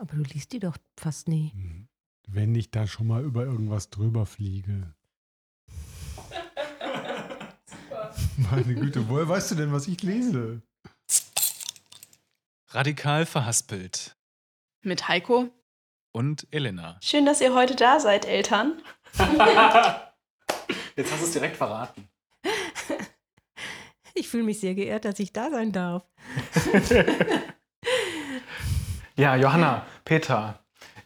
Aber du liest die doch fast nie. Hm. Wenn ich da schon mal über irgendwas drüber fliege. Meine Güte, woher weißt du denn, was ich lese? Radikal verhaspelt. Mit Heiko. Und Elena. Schön, dass ihr heute da seid, Eltern. Jetzt hast du es direkt verraten. Ich fühle mich sehr geehrt, dass ich da sein darf. ja, Johanna, Peter,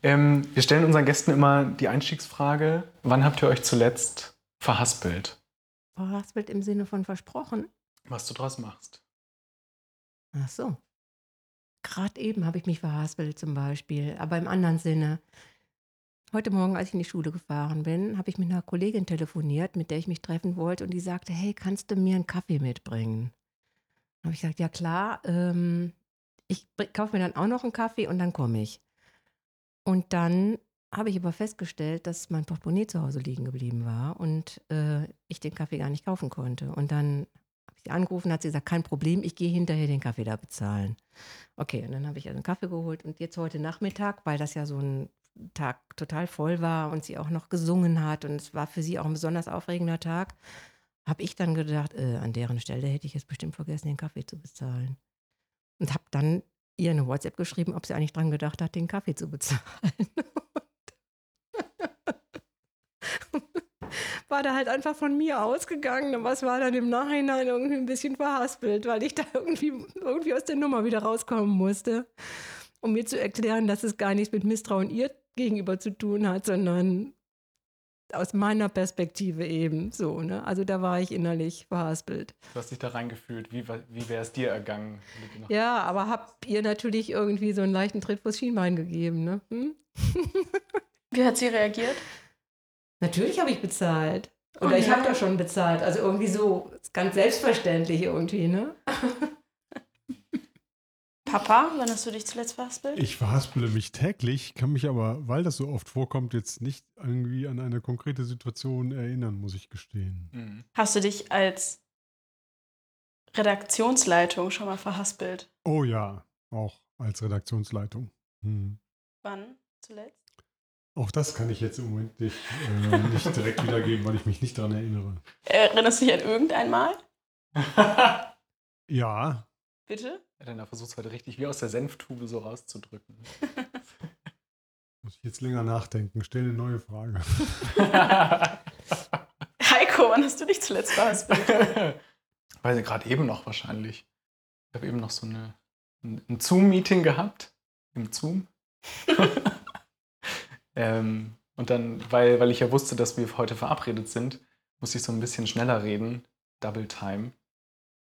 ähm, wir stellen unseren Gästen immer die Einstiegsfrage: Wann habt ihr euch zuletzt verhaspelt? Verhaspelt im Sinne von versprochen? Was du draus machst. Ach so. Gerade eben habe ich mich verhaspelt zum Beispiel, aber im anderen Sinne. Heute Morgen, als ich in die Schule gefahren bin, habe ich mit einer Kollegin telefoniert, mit der ich mich treffen wollte und die sagte, hey, kannst du mir einen Kaffee mitbringen? Da habe ich gesagt, ja klar, ähm, ich kaufe mir dann auch noch einen Kaffee und dann komme ich. Und dann habe ich aber festgestellt, dass mein Portemonnaie zu Hause liegen geblieben war und äh, ich den Kaffee gar nicht kaufen konnte. Und dann habe ich sie angerufen, hat sie gesagt, kein Problem, ich gehe hinterher den Kaffee da bezahlen. Okay, und dann habe ich also einen Kaffee geholt und jetzt heute Nachmittag, weil das ja so ein Tag total voll war und sie auch noch gesungen hat und es war für sie auch ein besonders aufregender Tag, habe ich dann gedacht, äh, an deren Stelle hätte ich jetzt bestimmt vergessen, den Kaffee zu bezahlen. Und habe dann ihr eine WhatsApp geschrieben, ob sie eigentlich dran gedacht hat, den Kaffee zu bezahlen. war da halt einfach von mir ausgegangen, aber es war dann im Nachhinein irgendwie ein bisschen verhaspelt, weil ich da irgendwie, irgendwie aus der Nummer wieder rauskommen musste, um mir zu erklären, dass es gar nichts mit Misstrauen ihr gegenüber zu tun hat, sondern aus meiner Perspektive eben so. Ne? Also da war ich innerlich verhaspelt. Du hast dich da reingefühlt. Wie, wie wäre es dir ergangen? Ja, aber habt ihr natürlich irgendwie so einen leichten Tritt vors Schienbein gegeben. Ne? Hm? wie hat sie reagiert? Natürlich habe ich bezahlt. Oder oh, ich habe da schon bezahlt. Also irgendwie so ganz selbstverständlich irgendwie, ne? Papa, wann hast du dich zuletzt verhaspelt? Ich verhaspele mich täglich, kann mich aber, weil das so oft vorkommt, jetzt nicht irgendwie an eine konkrete Situation erinnern, muss ich gestehen. Mhm. Hast du dich als Redaktionsleitung schon mal verhaspelt? Oh ja, auch als Redaktionsleitung. Hm. Wann zuletzt? Auch das kann ich jetzt im Moment nicht, äh, nicht direkt wiedergeben, weil ich mich nicht daran erinnere. Erinnerst du dich an irgendein Mal? ja. Bitte? Elena versucht es heute richtig wie aus der Senftube so rauszudrücken. Muss ich jetzt länger nachdenken. Stell eine neue Frage. Heiko, wann hast du dich zuletzt verhaspelt? Weil gerade eben noch wahrscheinlich. Ich habe eben noch so eine, ein Zoom-Meeting gehabt. Im Zoom. ähm, und dann, weil, weil ich ja wusste, dass wir heute verabredet sind, musste ich so ein bisschen schneller reden. Double Time.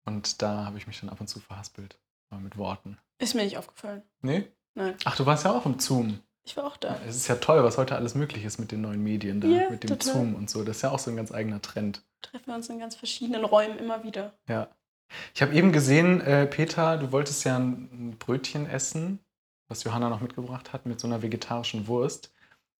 Und da habe ich mich dann ab und zu verhaspelt. Mit Worten. Ist mir nicht aufgefallen. Nee? Nein. Ach, du warst ja auch im Zoom. Ich war auch da. Es ist ja toll, was heute alles möglich ist mit den neuen Medien da, ja, mit dem total. Zoom und so. Das ist ja auch so ein ganz eigener Trend. Treffen wir uns in ganz verschiedenen Räumen immer wieder. Ja. Ich habe eben gesehen, äh, Peter, du wolltest ja ein Brötchen essen, was Johanna noch mitgebracht hat, mit so einer vegetarischen Wurst.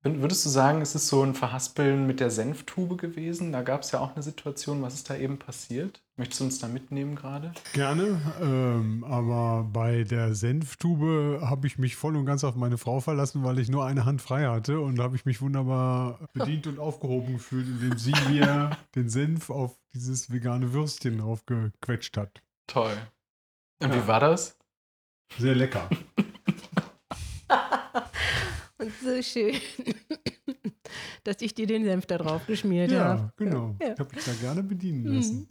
Würdest du sagen, es ist so ein Verhaspeln mit der Senftube gewesen? Da gab es ja auch eine Situation. Was ist da eben passiert? Möchtest du uns da mitnehmen gerade? Gerne, ähm, aber bei der Senftube habe ich mich voll und ganz auf meine Frau verlassen, weil ich nur eine Hand frei hatte und habe ich mich wunderbar bedient und aufgehoben gefühlt, indem sie mir den Senf auf dieses vegane Würstchen draufgequetscht hat. Toll. Und wie war das? Sehr lecker. Und so schön, dass ich dir den Senf da drauf geschmiert ja, habe. Genau. Ja, genau. Ich habe mich da gerne bedienen mhm.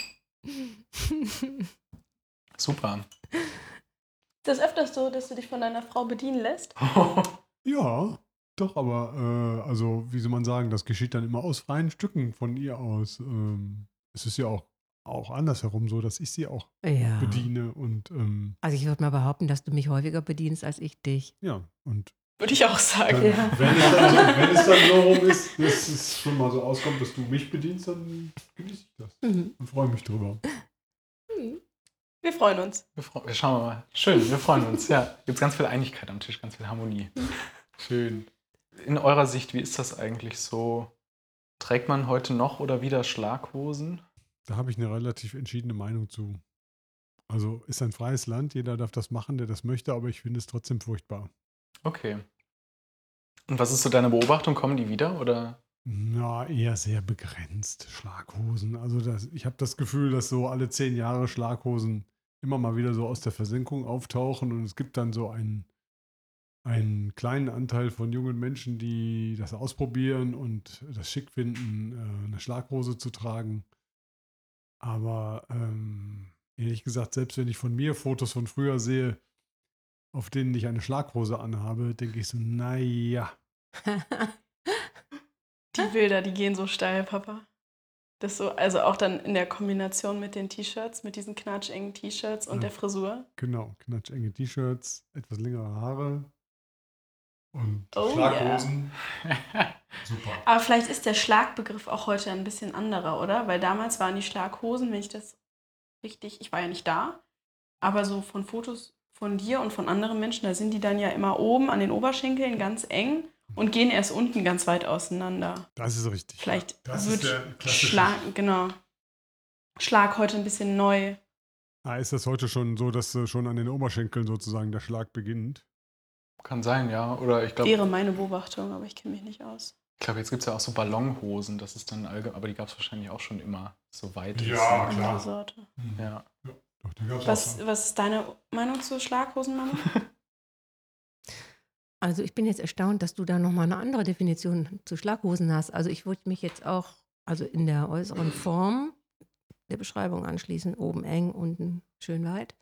Super. Ist das öfters so, dass du dich von deiner Frau bedienen lässt? ja, doch, aber äh, also, wie soll man sagen, das geschieht dann immer aus freien Stücken von ihr aus. Ähm, es ist ja auch auch andersherum so, dass ich sie auch ja. bediene und ähm, also ich würde mal behaupten, dass du mich häufiger bedienst als ich dich. Ja, und würde ich auch sagen. Dann, ja. wenn, es dann so, wenn es dann so rum ist, dass es schon mal so auskommt, dass du mich bedienst, dann genieße ich das mhm. und freue mich drüber. Mhm. Wir freuen uns. Wir, freu wir schauen mal. Schön, wir freuen uns. Ja, gibt ganz viel Einigkeit am Tisch, ganz viel Harmonie. Mhm. Schön. In eurer Sicht, wie ist das eigentlich so? Trägt man heute noch oder wieder Schlaghosen? Da habe ich eine relativ entschiedene Meinung zu. Also ist ein freies Land, jeder darf das machen, der das möchte, aber ich finde es trotzdem furchtbar. Okay. Und was ist so deine Beobachtung? Kommen die wieder oder? Na, eher sehr begrenzt, Schlaghosen. Also das, ich habe das Gefühl, dass so alle zehn Jahre Schlaghosen immer mal wieder so aus der Versenkung auftauchen und es gibt dann so einen, einen kleinen Anteil von jungen Menschen, die das ausprobieren und das schick finden, äh, eine Schlaghose zu tragen. Aber ähm, ehrlich gesagt, selbst wenn ich von mir Fotos von früher sehe, auf denen ich eine Schlaghose anhabe, denke ich so, naja. Die Bilder, die gehen so steil, Papa. Das so, also auch dann in der Kombination mit den T-Shirts, mit diesen knatschengen T-Shirts und Ja. der Frisur. Genau, knatschenge T-Shirts, etwas längere Haare und Oh, Schlaghosen. Super. Aber vielleicht ist der Schlagbegriff auch heute ein bisschen anderer, oder? Weil damals waren die Schlaghosen, wenn ich das richtig, ich war ja nicht da, aber so von Fotos von dir und von anderen Menschen, da sind die dann ja immer oben an den Oberschenkeln ganz eng und gehen erst unten ganz weit auseinander. Das ist richtig. Vielleicht das wird ist der klassische. Schlag, genau. Schlag heute ein bisschen neu. Ah, ist das heute schon so, dass äh, schon an den Oberschenkeln sozusagen der Schlag beginnt? Kann sein, ja. Oder ich glaube, Wäre meine Beobachtung, aber ich kenne mich nicht aus. ich glaube, jetzt gibt es ja auch so Ballonhosen. Das ist dann allgemein, aber die gab es wahrscheinlich auch schon immer so weit. Ja, ist. klar. Sorte. Ja. Doch, die gab's auch Was, schon. was ist deine Meinung zu Schlaghosen, Mama? Also ich bin jetzt erstaunt, dass du da nochmal eine andere Definition zu Schlaghosen hast. Also ich würde mich jetzt auch, also in der äußeren Form der Beschreibung anschließen, oben eng, unten schön weit.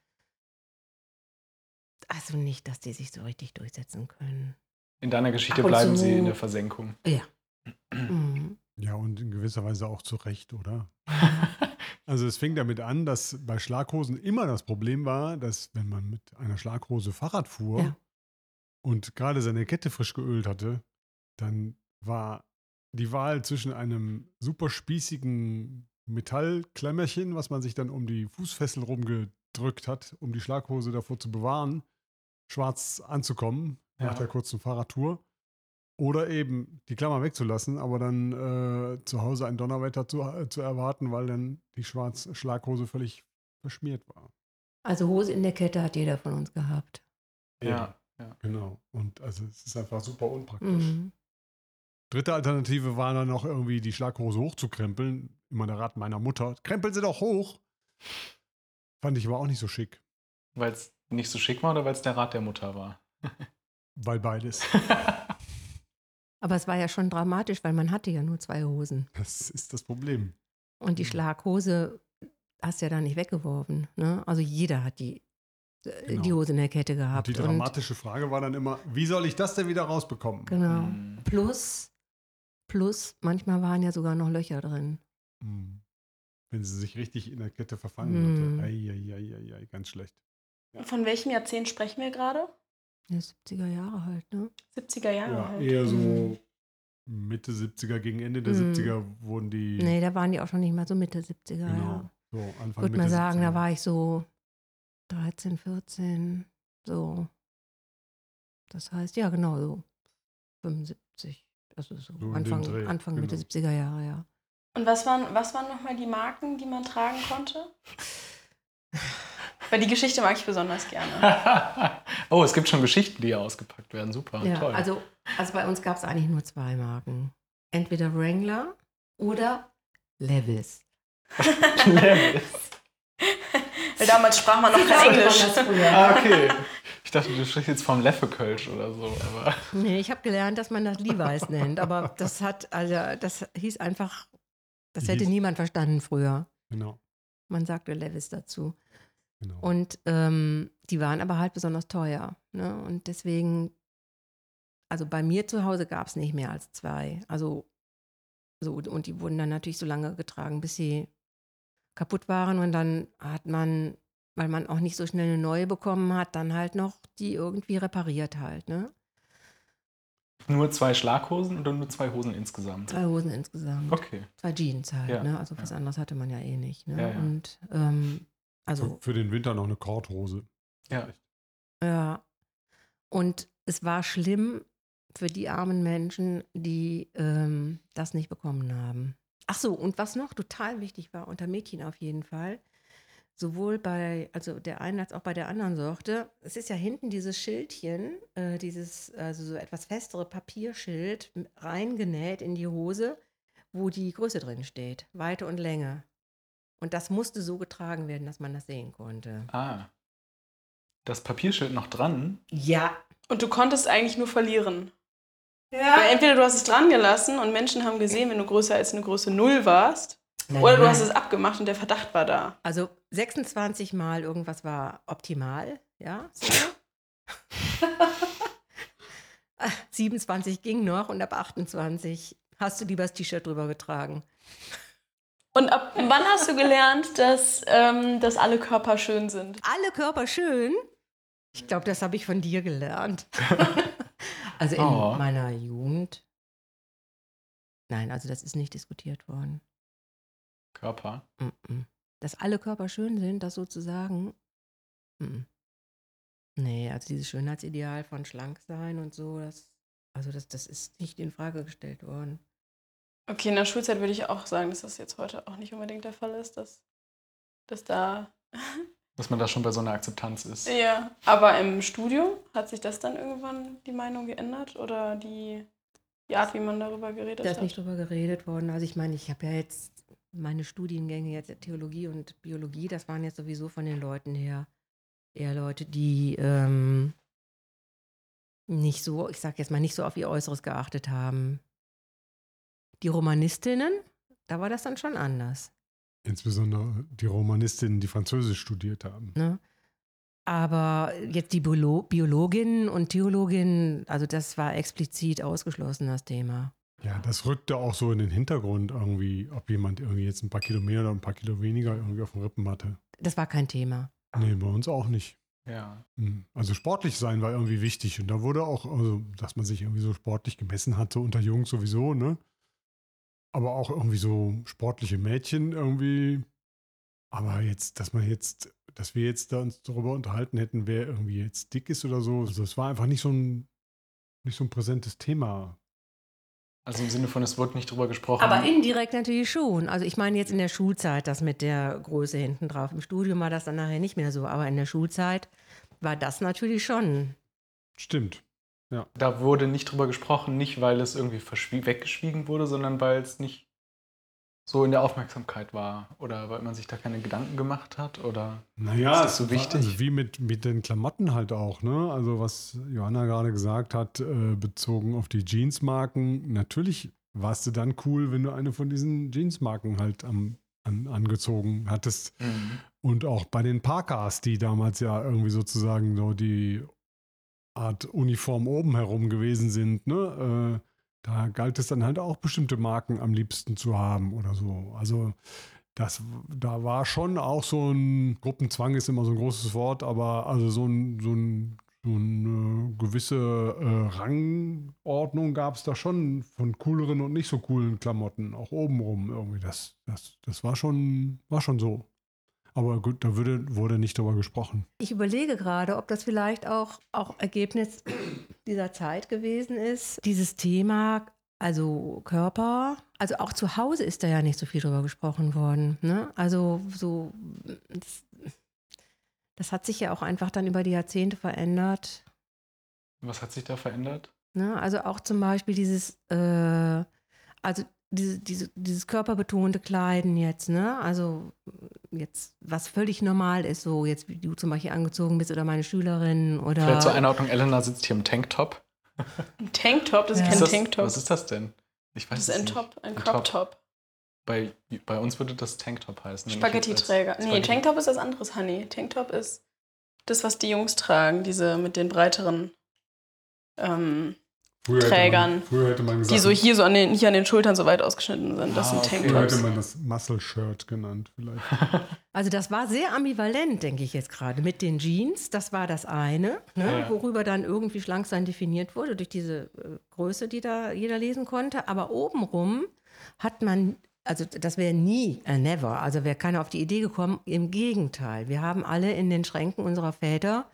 Also nicht, dass die sich so richtig durchsetzen können. In deiner Geschichte und bleiben zu- sie in der Versenkung. Ja. Mhm. Ja, und in gewisser Weise auch zu Recht, oder? Also es fing damit an, dass bei Schlaghosen immer das Problem war, dass wenn man mit einer Schlaghose Fahrrad fuhr Ja. und gerade seine Kette frisch geölt hatte, dann war die Wahl zwischen einem super spießigen Metallklemmerchen, was man sich dann um die Fußfessel rumgedrückt hat, um die Schlaghose davor zu bewahren, schwarz anzukommen Ja. nach der kurzen Fahrradtour. Oder eben die Klammer wegzulassen, aber dann äh, zu Hause ein Donnerwetter zu, äh, zu erwarten, weil dann die schwarze Schlaghose völlig verschmiert war. Also Hose in der Kette hat jeder von uns gehabt. Ja. ja. Genau. Und also es ist einfach super unpraktisch. Mhm. Dritte Alternative war dann noch irgendwie die Schlaghose hochzukrempeln. Immer der Rat meiner Mutter. Krempeln Sie doch hoch. Fand ich aber auch nicht so schick. Weil es nicht so schick war oder weil es der Rat der Mutter war? Weil beides. Aber es war ja schon dramatisch, weil man hatte ja nur zwei Hosen. Das ist das Problem. Und die Mhm. Schlaghose hast du ja da nicht weggeworfen. Ne? Also jeder hat die, äh, Genau. die Hose in der Kette Und gehabt. die dramatische Frage war dann immer, wie soll ich das denn wieder rausbekommen? genau. Hm. Plus, plus, manchmal waren ja sogar noch Löcher drin. Hm. Wenn sie sich richtig in der Kette verfangen Hm. hatte. Eieieiei, ganz schlecht. Von welchem Jahrzehnt sprechen wir gerade? Ja, 70er Jahre halt, ne? 70er Jahre Ja, halt. eher so Mhm. Mitte 70er, gegen Ende der Mhm. 70er wurden die. Nee, da waren die auch schon nicht mal so Mitte 70er, genau. ja. So Anfang würde Mitte mal sagen, 70er. da war ich so 13, 14, so. Das heißt, ja, genau, so 75. Also so, So Anfang, Dreh, Anfang Mitte genau. 70er Jahre, ja. Und was waren, was waren nochmal die Marken, die man tragen konnte? Weil die Geschichte mag ich besonders gerne. oh, es gibt schon Geschichten, die hier ausgepackt werden. Super, Ja, toll. also, also bei uns gab es eigentlich nur zwei Marken. Entweder Wrangler oder Levis. Levis. Weil damals sprach man noch kein Englisch. ah, okay. Ich dachte, du sprichst jetzt vom Leffekölsch oder so, aber. Nee, ich habe gelernt, dass man das Levi's nennt, aber das hat, also das hieß einfach, das hätte niemand verstanden früher. Genau. Man sagte Levis dazu. Genau. Und ähm, die waren aber halt besonders teuer. Ne? Und deswegen, also bei mir zu Hause gab es nicht mehr als zwei. Also so, und die wurden dann natürlich so lange getragen, bis sie kaputt waren. Und dann hat man, weil man auch nicht so schnell eine neue bekommen hat, dann halt noch die irgendwie repariert halt. Ne? Nur zwei Schlaghosen oder nur zwei Hosen insgesamt? Zwei Hosen insgesamt. Okay. Zwei Jeans halt. Ja, Ne? Also was ja. anderes hatte man ja eh nicht. Ne? Ja, ja. Und ähm, also für, für den Winter noch eine Korthose. Ja. Ja. Und es war schlimm für die armen Menschen, die ähm, das nicht bekommen haben. Ach so, und was noch total wichtig war, unter Mädchen auf jeden Fall, sowohl bei, also der einen als auch bei der anderen Sorte. Es ist ja hinten dieses Schildchen, äh, dieses, also so etwas festere Papierschild reingenäht in die Hose, wo die Größe drin steht, Weite und Länge. Und das musste so getragen werden, dass man das sehen konnte. Ah. Das Papierschild noch dran. Ja. Und du konntest eigentlich nur verlieren. Ja. Weil entweder du hast es dran gelassen und Menschen haben gesehen, wenn du größer als eine Größe 0 warst, oder du hast es abgemacht und der Verdacht war da. Also 26 Mal irgendwas war optimal, ja. So. Ah, 27 ging noch und ab 28 hast du lieber das T-Shirt drüber getragen. Und ab wann hast du gelernt, dass, ähm, dass alle Körper schön sind? Alle Körper schön. Ich glaube, das habe ich von dir gelernt. also in Oh. meiner Jugend. Nein, also das ist nicht diskutiert worden. Körper. Mm-mm. Dass alle Körper schön sind, das sozusagen. Mm. Nee, also dieses Schönheitsideal von schlank sein und so, das, also das, das ist nicht in Frage gestellt worden. Okay, in der Schulzeit würde ich auch sagen, dass das jetzt heute auch nicht unbedingt der Fall ist, dass, dass da. Dass man da schon bei so einer Akzeptanz ist. Ja. Aber im Studium hat sich das dann irgendwann die Meinung geändert oder die, die Art, wie man darüber geredet Da ist hat? nicht drüber geredet worden. Also ich meine, ich habe ja jetzt meine Studiengänge jetzt Theologie und Biologie, das waren jetzt sowieso von den Leuten her eher Leute, die ähm, nicht so, ich sag jetzt mal, nicht so auf ihr Äußeres geachtet haben. Die Romanistinnen, da war das dann schon anders. Insbesondere die Romanistinnen, die Französisch studiert haben. Ne? Aber jetzt die Biolo Biologinnen und Theologinnen, also das war explizit ausgeschlossen, das Thema. Ja, das rückte auch so in den Hintergrund irgendwie, ob jemand irgendwie jetzt ein paar Kilo mehr oder ein paar Kilo weniger irgendwie auf den Rippen hatte. Das war kein Thema. Nee, bei uns auch nicht. Ja. Hm. Also sportlich sein war irgendwie wichtig und da wurde auch, also dass man sich irgendwie so sportlich gemessen hat, so unter Jungs sowieso, ne? Aber auch irgendwie so sportliche Mädchen irgendwie. Aber jetzt, dass man jetzt, dass wir jetzt da uns darüber unterhalten hätten, wer irgendwie jetzt dick ist oder so, also es war einfach nicht so ein, nicht so ein präsentes Thema. Also im Sinne von, es wurde nicht drüber gesprochen. Aber indirekt natürlich schon. Also ich meine jetzt in der Schulzeit, das mit der Größe hinten drauf. Im Studium war das dann nachher nicht mehr so, aber in der Schulzeit war das natürlich schon. Stimmt. Da wurde nicht drüber gesprochen, nicht weil es irgendwie weggeschwiegen wurde, sondern weil es nicht so in der Aufmerksamkeit war oder weil man sich da keine Gedanken gemacht hat oder Naja, Ist das es so war- wichtig? Also wie mit, mit den Klamotten halt auch, ne? Also was Johanna gerade gesagt hat, äh, bezogen auf die Jeansmarken, natürlich warst du dann cool, wenn du eine von diesen Jeansmarken halt am, an, angezogen hattest. Und auch bei den Parkas, die damals ja irgendwie sozusagen so die Art Uniform oben herum gewesen sind, ne? Äh, da galt es dann halt auch bestimmte Marken am liebsten zu haben oder so. Also das, da war schon auch so ein Gruppenzwang ist immer so ein großes Wort, aber also so ein, so ein so eine gewisse äh, Rangordnung gab es da schon von cooleren und nicht so coolen Klamotten, auch obenrum irgendwie. Das, das, das war schon, war schon so. Aber gut, da würde, wurde nicht darüber gesprochen. Ich überlege gerade, ob das vielleicht auch, auch Ergebnis dieser Zeit gewesen ist. Dieses Thema, also Körper, also auch zu Hause ist da ja nicht so viel drüber gesprochen worden. Ne? Also so, das, das hat sich ja auch einfach dann über die Jahrzehnte verändert. Was hat sich da verändert? Ne? Also auch zum Beispiel dieses, äh, also diese, diese, dieses körperbetonte Kleiden jetzt, ne? Also jetzt, was völlig normal ist, so jetzt wie du zum Beispiel angezogen bist oder meine Schülerin oder. Vielleicht zur Einordnung, Elena sitzt hier im Tanktop. Ein Tanktop, das ist Ja. kein Ist das, Tanktop. Was ist das denn? Ich weiß das ist es ein nicht. Top, ein Ein Crop Top. Top. Bei, bei uns würde das Tanktop heißen. Spaghetti-Träger. Nee, Spaghetti. Tanktop ist was anderes, Honey. Tanktop ist das, was die Jungs tragen, diese mit den breiteren, ähm, Früher Trägern, Hätte man, früher hätte man gesagt, die so hier so an den, hier an den Schultern so weit ausgeschnitten sind. Das Ah, sind okay. früher Tanktops. hätte man das Muscle-Shirt genannt vielleicht. Also das war sehr ambivalent, denke ich jetzt gerade. Mit den Jeans, das war das eine, ne, Ja. worüber dann irgendwie Schlanksein definiert wurde, durch diese äh, Größe, die da jeder lesen konnte. Aber obenrum hat man, also das wäre nie, äh, never, also wäre keiner auf die Idee gekommen. Im Gegenteil, wir haben alle in den Schränken unserer Väter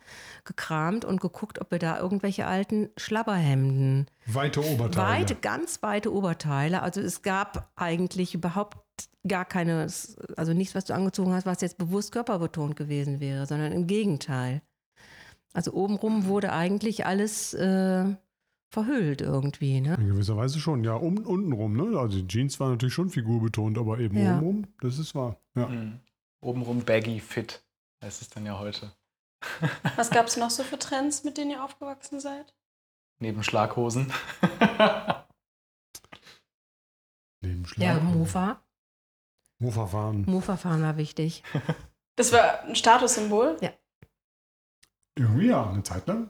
gekramt und geguckt, ob wir da irgendwelche alten Schlabberhemden Weite Oberteile. Weite, ganz weite Oberteile. Also es gab eigentlich überhaupt gar keine, also nichts, was du angezogen hast, was jetzt bewusst körperbetont gewesen wäre, sondern im Gegenteil. Also obenrum wurde eigentlich alles äh, verhüllt irgendwie, ne? In gewisser Weise schon, ja. Um, untenrum, ne? Also die Jeans war natürlich schon figurbetont, aber eben Ja. obenrum, das ist wahr. Ja. Mhm. Obenrum baggy fit, heißt es dann ja heute. Was gab es noch so für Trends, mit denen ihr aufgewachsen seid? Neben Schlaghosen. Neben Ja, Schlag. Mofa. Mofa fahren. Mofa fahren war wichtig. Das war ein Statussymbol. Irgendwie ja, eine Zeit lang.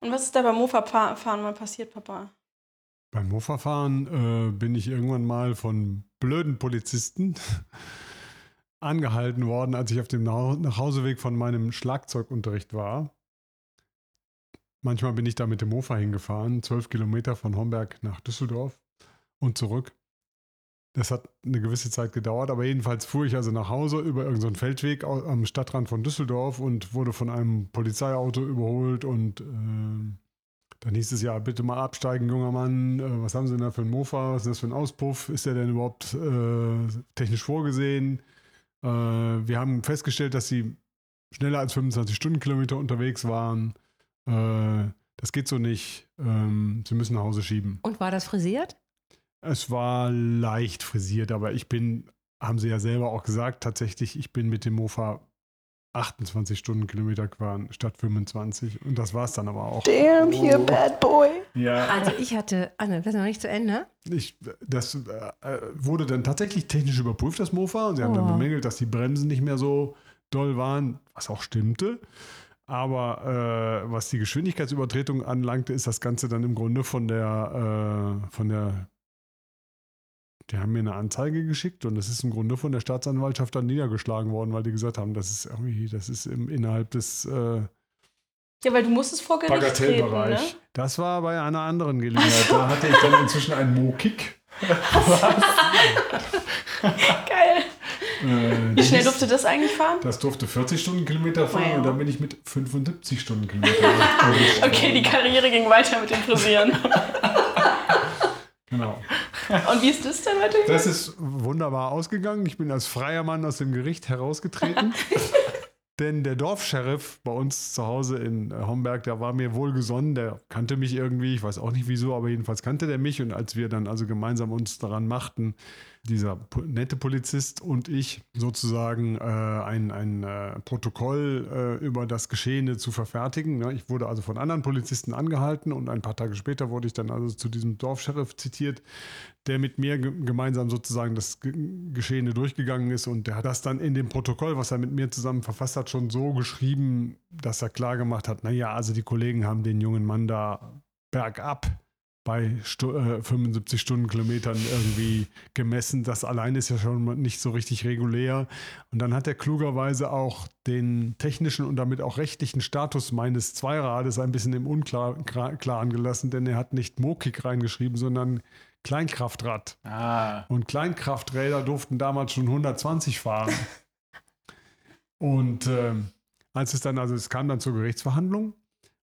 Und was ist da beim Mofa-Fahren mal passiert, Papa? Beim Mofa-Fahren äh, bin ich irgendwann mal von blöden Polizisten angehalten worden, als ich auf dem Nach Nachhauseweg von meinem Schlagzeugunterricht war. Manchmal bin ich da mit dem Mofa hingefahren, zwölf Kilometer von Homberg nach Düsseldorf und zurück. Das hat eine gewisse Zeit gedauert, aber jedenfalls fuhr ich also nach Hause über irgendeinen Feldweg au- am Stadtrand von Düsseldorf und wurde von einem Polizeiauto überholt und äh, dann hieß es ja, bitte mal absteigen, junger Mann. Äh, was haben Sie denn da für einen Mofa? Was ist das für ein Auspuff? Ist der denn überhaupt äh, technisch vorgesehen? Äh, wir haben festgestellt, dass Sie schneller als 25 Stundenkilometer unterwegs waren. Äh, das geht so nicht. Ähm, Sie müssen nach Hause schieben. Und war das frisiert? Es war leicht frisiert, aber ich bin, haben Sie ja selber auch gesagt, tatsächlich, ich bin mit dem Mofa 28 Stundenkilometer gefahren statt 25. Und das war es dann aber auch. Damn, you Oh. bad boy. Ja. Also ich hatte, Anne, das ist noch nicht zu Ende. Ich, das äh, wurde dann tatsächlich technisch überprüft, das Mofa. Und sie haben dann Oh. bemängelt, dass die Bremsen nicht mehr so doll waren, was auch stimmte. Aber äh, was die Geschwindigkeitsübertretung anlangte, ist das Ganze dann im Grunde von der, äh, von der, die haben mir eine Anzeige geschickt und das ist im Grunde von der Staatsanwaltschaft dann niedergeschlagen worden, weil die gesagt haben, das ist irgendwie, das ist im, innerhalb des äh, Ja, weil du musstest vor Gericht treten, ne? Bagatellbereich. Das war bei einer anderen Gelegenheit. Da hatte ich dann inzwischen einen Mo-Kick. Geil. Äh, Wie schnell durfte das eigentlich fahren? Das durfte 40 Stundenkilometer fahren Wow. und dann bin ich mit 75 Stundenkilometer. Okay, die Karriere ging weiter mit dem Frisieren. Genau. Und wie ist das denn weitergegangen? Das ist wunderbar ausgegangen. Ich bin als freier Mann aus dem Gericht herausgetreten. Denn der Dorfscheriff bei uns zu Hause in äh, Homberg, der war mir wohlgesonnen, der kannte mich irgendwie, ich weiß auch nicht wieso, aber jedenfalls kannte der mich. Und als wir dann also gemeinsam uns daran machten, dieser nette Polizist und ich sozusagen äh, ein, ein äh, Protokoll äh, über das Geschehene zu verfertigen. Ne? Ich wurde also von anderen Polizisten angehalten und ein paar Tage später wurde ich dann also zu diesem Dorfscheriff zitiert, der mit mir ge gemeinsam sozusagen das Ge Geschehene durchgegangen ist und der hat das dann in dem Protokoll, was er mit mir zusammen verfasst hat, schon so geschrieben, dass er klar gemacht hat, naja, also die Kollegen haben den jungen Mann da bergab bei Stu äh, 75 Stundenkilometern irgendwie gemessen. Das allein ist ja schon nicht so richtig regulär. Und dann hat er klugerweise auch den technischen und damit auch rechtlichen Status meines Zweirades ein bisschen im Unklaren gelassen, denn er hat nicht Mokik reingeschrieben, sondern Kleinkraftrad. Ah. Und Kleinkrafträder durften damals schon 120 fahren. Und ähm, als es dann, also es kam dann zur Gerichtsverhandlung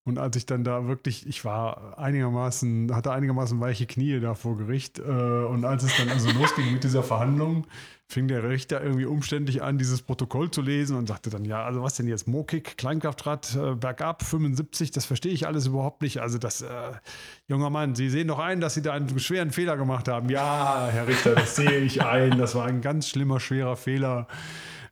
und als ich dann da wirklich, ich war einigermaßen, hatte einigermaßen weiche Knie da vor Gericht äh, und als es dann also losging mit dieser Verhandlung, fing der Richter irgendwie umständlich an, dieses Protokoll zu lesen und sagte dann, ja, also was denn jetzt, Mokik, Kleinkraftrad, äh, bergab, 75, das verstehe ich alles überhaupt nicht. Also das, äh, junger Mann, Sie sehen doch ein, dass Sie da einen schweren Fehler gemacht haben. Ja, Herr Richter, das sehe ich ein. Das war ein ganz schlimmer, schwerer Fehler.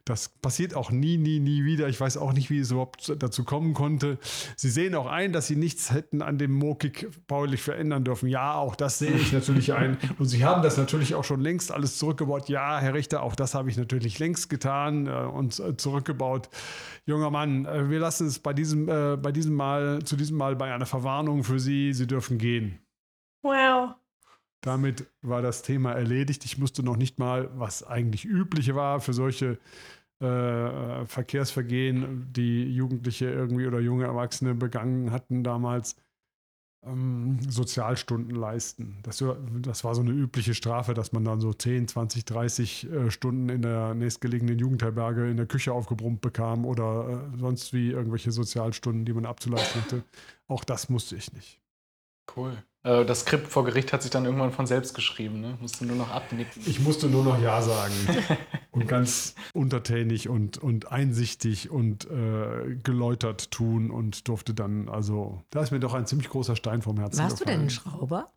Das passiert auch nie, nie, nie wieder. Ich weiß auch nicht, wie es überhaupt dazu kommen konnte. Sie sehen auch ein, dass Sie nichts hätten an dem Mokik baulich verändern dürfen. Ja, auch das sehe ich natürlich ein. Und Sie haben das natürlich auch schon längst alles zurückgebaut. Ja, Herr Richter, auch das habe ich natürlich längst getan äh, und äh, zurückgebaut. Junger Mann, äh, wir lassen es bei diesem, bei diesem Mal, zu diesem Mal bei einer Verwarnung für Sie. Sie dürfen gehen. Wow. Damit war das Thema erledigt. Ich musste noch nicht mal, was eigentlich übliche war für solche äh, Verkehrsvergehen, die Jugendliche irgendwie oder junge Erwachsene begangen hatten damals, ähm, Sozialstunden leisten. Das, das war so eine übliche Strafe, dass man dann so 10, 20, 30 äh, Stunden in der nächstgelegenen Jugendherberge in der Küche aufgebrummt bekam oder äh, sonst wie irgendwelche Sozialstunden, die man abzuleisten hatte. Auch das musste ich nicht. Cool. Äh, Das Skript vor Gericht hat sich dann irgendwann von selbst geschrieben, ne? Musst du nur noch abnicken. Ich musste nur noch Ja sagen. und ganz untertänig und, und einsichtig und äh, geläutert tun und durfte dann, also, da ist mir doch ein ziemlich großer Stein vom Herzen Warst du denn ein gefallen. Schrauber?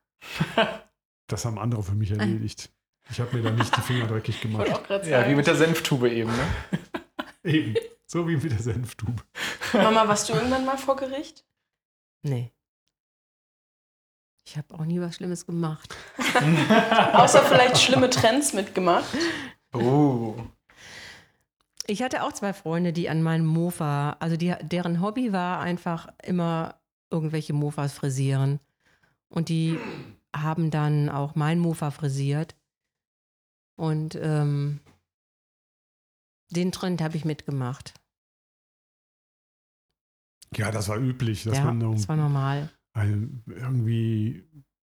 Das haben andere für mich erledigt. Ich habe mir da nicht die Finger dreckig gemacht. Ja, wie mit der Senftube eben, ne? Eben. So wie mit der Senftube. Mama, warst du irgendwann mal vor Gericht? Nee. Ich habe auch nie was Schlimmes gemacht. Außer vielleicht schlimme Trends mitgemacht. Oh. Ich hatte auch zwei Freunde, die an meinem Mofa, also die, deren Hobby war einfach immer irgendwelche Mofas frisieren. Und die haben dann auch mein Mofa frisiert. Und ähm, den Trend habe ich mitgemacht. Ja, das war üblich, dass ja, man um das war normal. Ein, irgendwie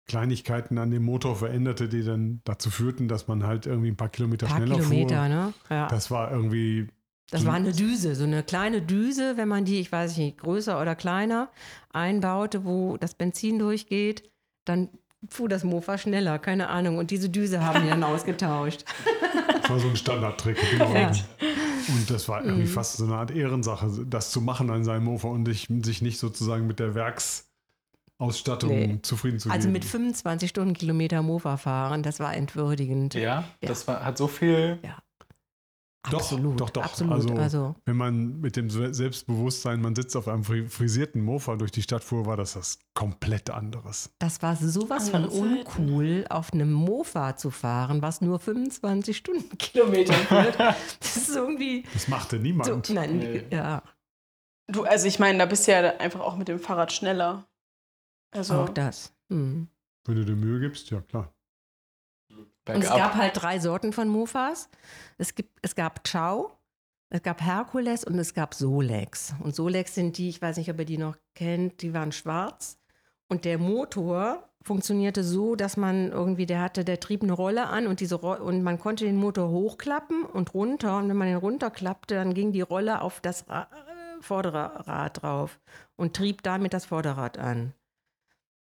Kleinigkeiten an dem Motor veränderte, die dann dazu führten, dass man halt irgendwie ein paar Kilometer Ein paar schneller Kilometer, fuhr. ne? Ja. Das, Das war irgendwie, war eine Düse, so eine kleine Düse, wenn man die, ich weiß nicht, größer oder kleiner einbaute, wo das Benzin durchgeht, dann fuhr das Mofa schneller, keine Ahnung. Und diese Düse haben die dann ausgetauscht. das war so ein Standardtrick. Genau. Ja. Und das war irgendwie Mhm. fast so eine Art Ehrensache, das zu machen an seinem Mofa und sich, nicht sozusagen mit der Werksausstattung Nee. zufrieden zu Also geben. mit 25 Stundenkilometer Mofa fahren, das war entwürdigend. Ja, das war, hat so viel. Doch, absolut, doch, doch. Absolut. Also- Also, Wenn man mit dem Se- Selbstbewusstsein, man sitzt auf einem fri- frisierten Mofa durch die Stadt fuhr, war das was komplett anderes. das war sowas von uncool, auf einem Mofa zu fahren, was nur 25 Stundenkilometer fährt. Das ist irgendwie Das machte so, niemand. nein, Nee. ja, Du, also ich meine, da bist du ja einfach auch mit dem Fahrrad schneller. Also, auch das. Hm. Wenn du dir Mühe gibst, ja klar. Und es gab halt drei Sorten von Mofas. Es, gibt, es gab Ciao, es gab Herkules und es gab Solex. Und Solex sind die, ich weiß nicht, ob ihr die noch kennt, die waren schwarz. Und der Motor funktionierte so, dass man irgendwie, der hatte, der trieb eine Rolle an und diese Ro und man konnte den Motor hochklappen und runter. Und wenn man den runterklappte, dann ging die Rolle auf das Ra äh, vordere Rad drauf und trieb damit das Vorderrad an.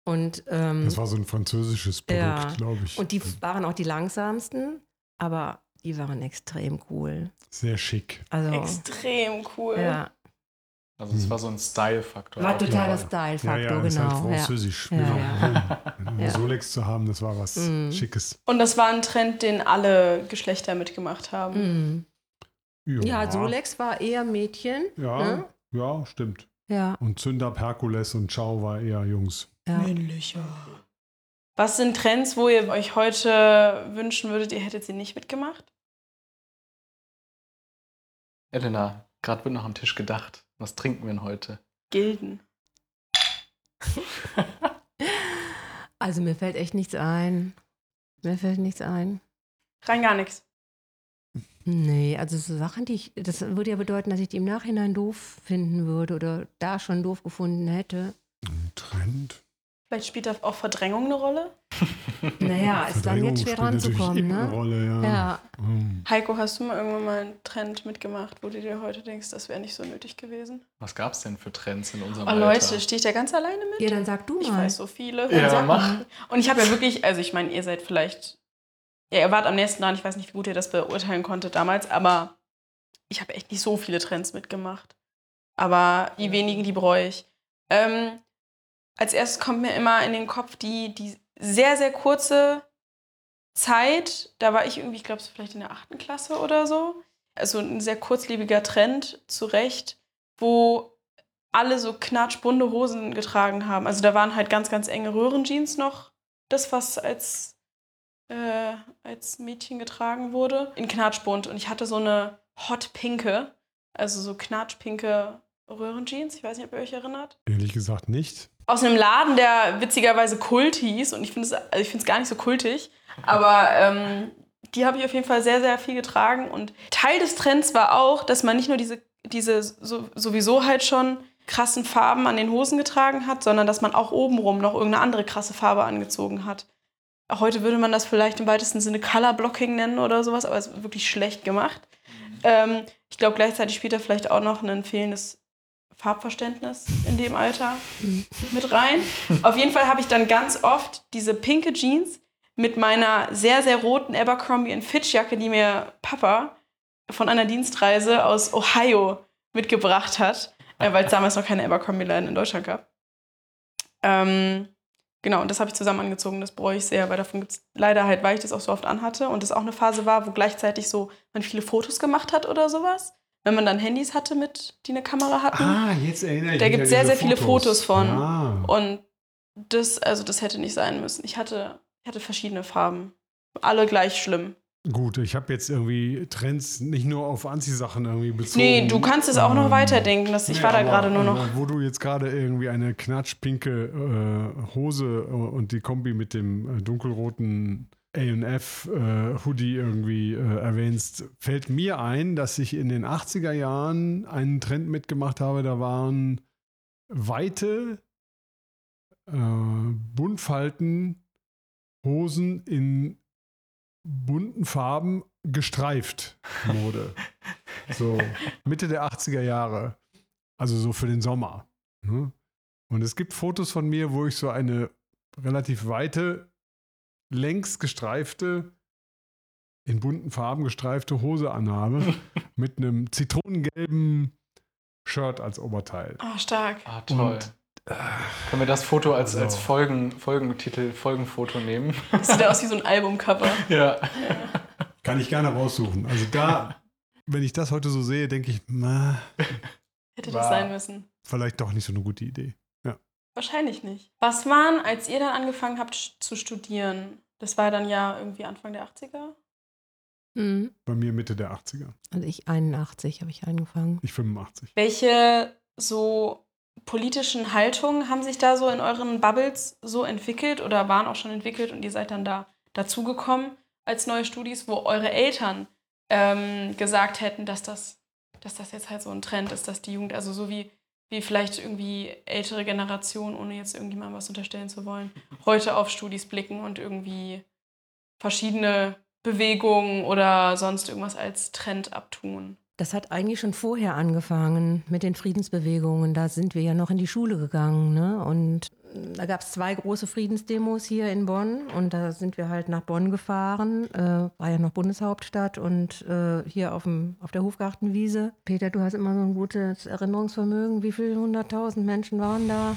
Und ähm, Das war so ein französisches Produkt, Ja. glaube ich. und die waren auch die langsamsten, aber die waren extrem cool. Sehr schick. Also, extrem cool. ja, Also es war so ein Style-Faktor. war totaler Ja, Style-Faktor, ja, halt genau. ja. französisch. Ja, genau. ja. Einen Ja. Solex zu haben, das war was Mhm. Schickes. Und das war ein Trend, den alle Geschlechter mitgemacht haben. Mhm. Ja, Solex war eher Mädchen. Ja, Ne? ja, stimmt. Ja, Und Zündab, Herkules und Ciao war eher Jungs. ja. Männlicher. Was sind Trends, wo ihr euch heute wünschen würdet, ihr hättet sie nicht mitgemacht? Elena, gerade wird noch am Tisch gedacht. Was trinken wir denn heute? Gilden. Also mir fällt echt nichts ein. Mir fällt nichts ein. Rein gar nichts. Nee, also so Sachen, die ich, das würde ja bedeuten, dass ich die im Nachhinein doof finden würde oder da schon doof gefunden hätte. Ein Trend. Vielleicht spielt da auch Verdrängung eine Rolle. Naja, ist dann jetzt schwer ranzukommen, immer eine ne? Rolle, ja. Ja, Hm. Heiko, hast du mal irgendwann mal einen Trend mitgemacht, wo du dir heute denkst, das wäre nicht so nötig gewesen? Was gab es denn für Trends in unserem Oh Alter? Leute, stehe ich da ganz alleine mit? ja, dann sag du mal. Ich weiß so viele. Ja, mach. mal. Und ich habe ja wirklich, also ich meine, ihr seid vielleicht, ja, ihr wart am nächsten dran, ich weiß nicht, wie gut ihr das beurteilen konntet damals, aber ich habe echt nicht so viele Trends mitgemacht. Aber die wenigen, die bereue ich. Ähm, als erstes kommt mir immer in den Kopf die, die sehr, sehr kurze Zeit, da war ich irgendwie, ich glaube, so vielleicht in der achten Klasse oder so. Also ein sehr kurzlebiger Trend, zu Recht, wo alle so knatschbunte Hosen getragen haben. Also da waren halt ganz, ganz enge Röhrenjeans noch. Das, was als, äh, als Mädchen getragen wurde. In knatschbunt. Und ich hatte so eine hot pinke, also so knatschpinke Röhrenjeans. Ich weiß nicht, ob ihr euch erinnert Ehrlich gesagt nicht. aus einem Laden, der witzigerweise Kult hieß. Und ich finde es also ich gar nicht so kultig. Aber ähm, die habe ich auf jeden Fall sehr, sehr viel getragen. Und Teil des Trends war auch, dass man nicht nur diese, diese so, sowieso halt schon krassen Farben an den Hosen getragen hat, sondern dass man auch obenrum noch irgendeine andere krasse Farbe angezogen hat. Heute würde man das vielleicht im weitesten Sinne Colorblocking nennen oder sowas, aber es ist wirklich schlecht gemacht. Ähm, ich glaube, gleichzeitig spielt da vielleicht auch noch ein fehlendes Farbverständnis in dem Alter mit rein. Auf jeden Fall habe ich dann ganz oft diese pinke Jeans mit meiner sehr, sehr roten Abercrombie Fitch Jacke, die mir Papa von einer Dienstreise aus Ohio mitgebracht hat, äh, weil es damals noch keine Abercrombie-Läden in Deutschland gab. Ähm, genau, und das habe ich zusammen angezogen. Das bereue ich sehr, weil davon gibt es leider halt, weil ich das auch so oft anhatte und das auch eine Phase war, wo gleichzeitig so man viele Fotos gemacht hat oder sowas. Wenn man dann Handys hatte, mit, die eine Kamera hatten. Ah, jetzt erinnere ich Da mich gibt es sehr, sehr viele Fotos von. Ah. Und das, also das hätte nicht sein müssen. Ich hatte, ich hatte verschiedene Farben. Alle gleich schlimm. Gut, ich habe jetzt irgendwie Trends nicht nur auf Anziehsachen irgendwie bezogen. Nee, du kannst es auch noch Ähm, weiterdenken. Das, ich nee, war da gerade nur noch. äh, Wo du jetzt gerade irgendwie eine knatschpinke äh, Hose äh, und die Kombi mit dem äh, dunkelroten A&F äh, Hoodie irgendwie äh, erwähnst, fällt mir ein, dass ich in den 80er Jahren einen Trend mitgemacht habe, da waren weite äh, Buntfalten Hosen in bunten Farben gestreift Mode. So Mitte der 80er Jahre. Also so für den Sommer. Ne? Und es gibt Fotos von mir, wo ich so eine relativ weite, längs gestreifte, in bunten Farben gestreifte Hose anhabe, mit einem zitronengelben Shirt als Oberteil. Ah, stark. Ah, toll. Und, Können wir das Foto als, als Folgen, Folgentitel, Folgenfoto nehmen? Das sieht aus wie so ein Albumcover. ja. Kann ich gerne raussuchen. Also da, wenn ich das heute so sehe, denke ich, na, Hätte das sein müssen. vielleicht doch nicht so eine gute Idee. Wahrscheinlich nicht. Was waren, als ihr dann angefangen habt zu studieren? Das war dann ja irgendwie Anfang der 80er? Mhm. Bei mir Mitte der 80er. Also ich 81 habe ich angefangen. Ich 85. Welche so politischen Haltungen haben sich da so in euren Bubbles so entwickelt oder waren auch schon entwickelt und ihr seid dann da dazugekommen als neue Studis, wo eure Eltern ähm, gesagt hätten, dass das, dass das jetzt halt so ein Trend ist, dass die Jugend, also so wie, wie vielleicht irgendwie ältere Generationen, ohne jetzt irgendjemandem was unterstellen zu wollen, heute auf Studis blicken und irgendwie verschiedene Bewegungen oder sonst irgendwas als Trend abtun. Das hat eigentlich schon vorher angefangen mit den Friedensbewegungen. Da sind wir ja noch in die Schule gegangen. Ne? Und da gab es zwei große Friedensdemos hier in Bonn. Und da sind wir halt nach Bonn gefahren. Äh, war ja noch Bundeshauptstadt und äh, hier auf, dem, auf der Hofgartenwiese. Peter, du hast immer so ein gutes Erinnerungsvermögen. Wie viele hunderttausend Menschen waren da?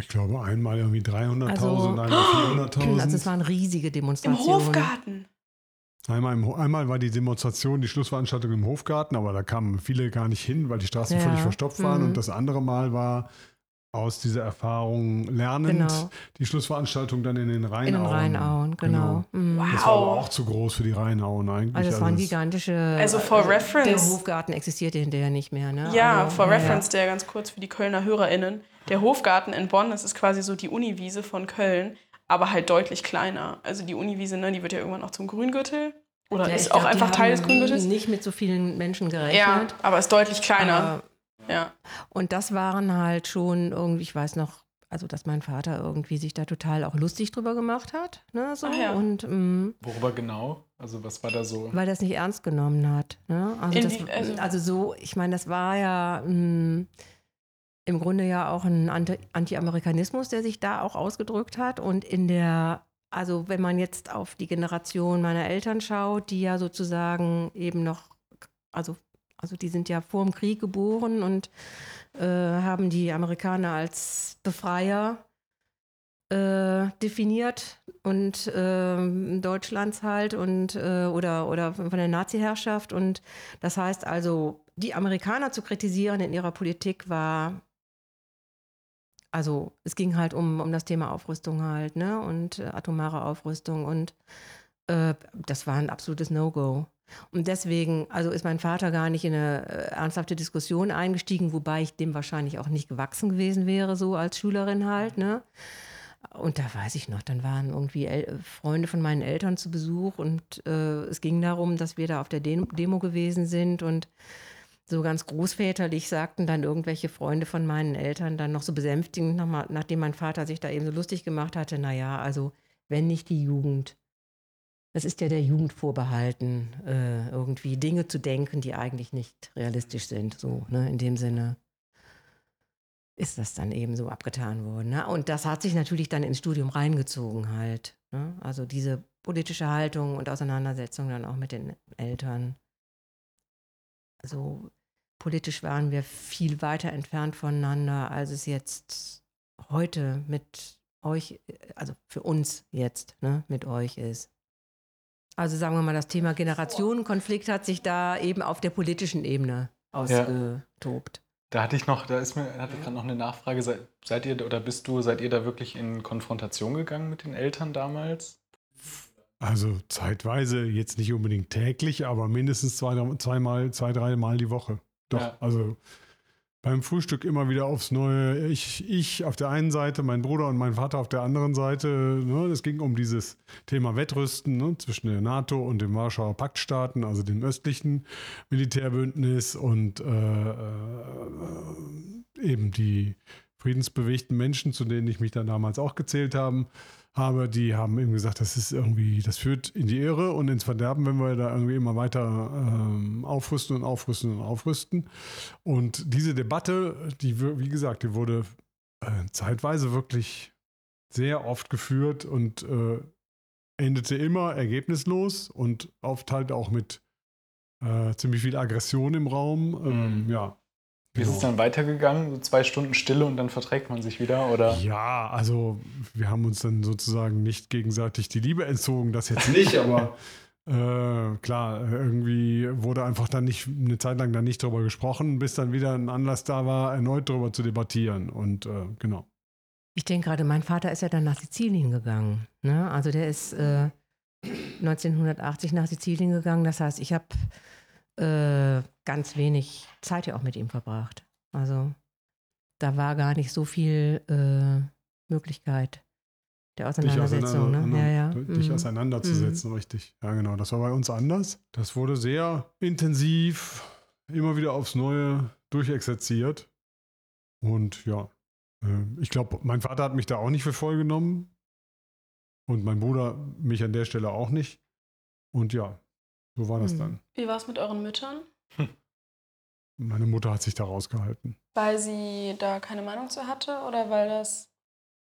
Ich glaube einmal irgendwie 300.000, Also- einmal 400.000. Also es waren riesige Im Demonstrationen. Hofgarten. Einmal, im, einmal war die Demonstration, die Schlussveranstaltung im Hofgarten, aber da kamen viele gar nicht hin, weil die Straßen Ja. völlig verstopft waren. Mhm. Und das andere Mal war aus dieser Erfahrung lernend Genau. die Schlussveranstaltung dann in den Rheinauen. In den Rheinauen, genau. Mhm. Wow. Das war aber auch zu groß für die Rheinauen eigentlich. Also waren das- gigantische. Also for Der reference. Hofgarten existierte hinterher nicht mehr, ne? Ja, also, for ja, reference, der ganz kurz für die Kölner HörerInnen. Der Hofgarten in Bonn, das ist quasi so die Uniwiese von Köln, aber halt deutlich kleiner. Also die Uniwiese, ne, die wird ja irgendwann auch zum Grüngürtel. Oder Ja, ist auch glaub, die einfach Teil des Grüngürtels. Nicht mit so vielen Menschen Ja, gerechnet. aber ist deutlich kleiner. Aber, ja. und das waren halt schon irgendwie, ich weiß noch, also dass mein Vater irgendwie sich da total auch lustig drüber gemacht hat. Ne, so. Ach ja. Und mm, Worüber genau? Also was war da so? weil er es nicht ernst genommen hat. Ne? Also, das, also- also so, ich meine, das war ja mm, im Grunde ja auch ein Anti- Anti-Amerikanismus, der sich da auch ausgedrückt hat. Und in der, also wenn man jetzt auf die Generation meiner Eltern schaut, die ja sozusagen eben noch, also, also die sind ja vor dem Krieg geboren und äh, haben die Amerikaner als Befreier äh, definiert und ähm, Deutschlands halt und äh, oder, oder von der Nazi-Herrschaft. Und das heißt also, die Amerikaner zu kritisieren in ihrer Politik war, also es ging halt um, um das Thema Aufrüstung halt, ne? Und äh, atomare Aufrüstung und äh, das war ein absolutes No-Go. Und deswegen, also ist mein Vater gar nicht in eine äh, ernsthafte Diskussion eingestiegen, wobei ich dem wahrscheinlich auch nicht gewachsen gewesen wäre, so als Schülerin halt, ne? Und da weiß ich noch, dann waren irgendwie El Freunde von meinen Eltern zu Besuch und äh, es ging darum, dass wir da auf der De Demo gewesen sind und so ganz großväterlich sagten dann irgendwelche Freunde von meinen Eltern dann noch so besänftigend, nach, nachdem mein Vater sich da eben so lustig gemacht hatte, naja, also wenn nicht die Jugend, das ist ja der Jugend vorbehalten, äh, irgendwie Dinge zu denken, die eigentlich nicht realistisch sind, so, ne, in dem Sinne. ist das dann eben so abgetan worden. Ne? Und das hat sich natürlich dann ins Studium reingezogen halt. Ne? Also diese politische Haltung und Auseinandersetzung dann auch mit den Eltern. Also politisch waren wir viel weiter entfernt voneinander, als es jetzt heute mit euch, also für uns jetzt, ne, mit euch ist. Also sagen wir mal, das Thema Generationenkonflikt hat sich da eben auf der politischen Ebene ausgetobt. Da hatte ich noch, da ist mir, hatte ich gerade noch eine Nachfrage. Seid, seid ihr oder bist du, seid ihr da wirklich in Konfrontation gegangen mit den Eltern damals? Also zeitweise, jetzt nicht unbedingt täglich, aber mindestens zwei, zweimal, zwei, dreimal die Woche. Doch, Ja. also beim Frühstück immer wieder aufs Neue. Ich, ich auf der einen Seite, mein Bruder und mein Vater auf der anderen Seite. Ne? Es ging um dieses Thema Wettrüsten ne? zwischen der NATO und den Warschauer Paktstaaten, also dem östlichen Militärbündnis und äh, äh, eben die friedensbewegten Menschen, zu denen ich mich dann damals auch gezählt haben, habe, die haben eben gesagt, das ist irgendwie, das führt in die Irre und ins Verderben, wenn wir da irgendwie immer weiter ähm, aufrüsten und aufrüsten und aufrüsten. Und diese Debatte, die, wie gesagt, die wurde äh, zeitweise wirklich sehr oft geführt und äh, endete immer ergebnislos und oft halt auch mit äh, ziemlich viel Aggression im Raum. Ähm, Mhm. ja. Wie ist es dann weitergegangen? So zwei Stunden Stille und dann verträgt man sich wieder? Oder? Ja, also wir haben uns dann sozusagen nicht gegenseitig die Liebe entzogen, das jetzt nicht, aber äh, klar, irgendwie wurde einfach dann nicht eine Zeit lang dann nicht drüber gesprochen, bis dann wieder ein Anlass da war, erneut drüber zu debattieren. Und äh, genau. Ich denke gerade, mein Vater ist ja dann nach Sizilien gegangen. Ne? Also der ist äh, 1980 nach Sizilien gegangen. Das heißt, ich habe äh, ganz wenig Zeit ja auch mit ihm verbracht. Also da war gar nicht so viel äh, Möglichkeit der Dich, Auseinandersetzung. auseinander, Ne? Ja, ja. dich Mhm. auseinanderzusetzen, richtig. Ja, genau. Das war bei uns anders. Das wurde sehr intensiv, immer wieder aufs Neue durchexerziert. Und ja, äh, ich glaube, mein Vater hat mich da auch nicht für voll genommen. Und mein Bruder mich an der Stelle auch nicht. Und ja, so war das Mhm. dann. Wie war es mit euren Müttern? Meine Mutter hat sich da rausgehalten. Weil sie da keine Meinung zu hatte oder weil das,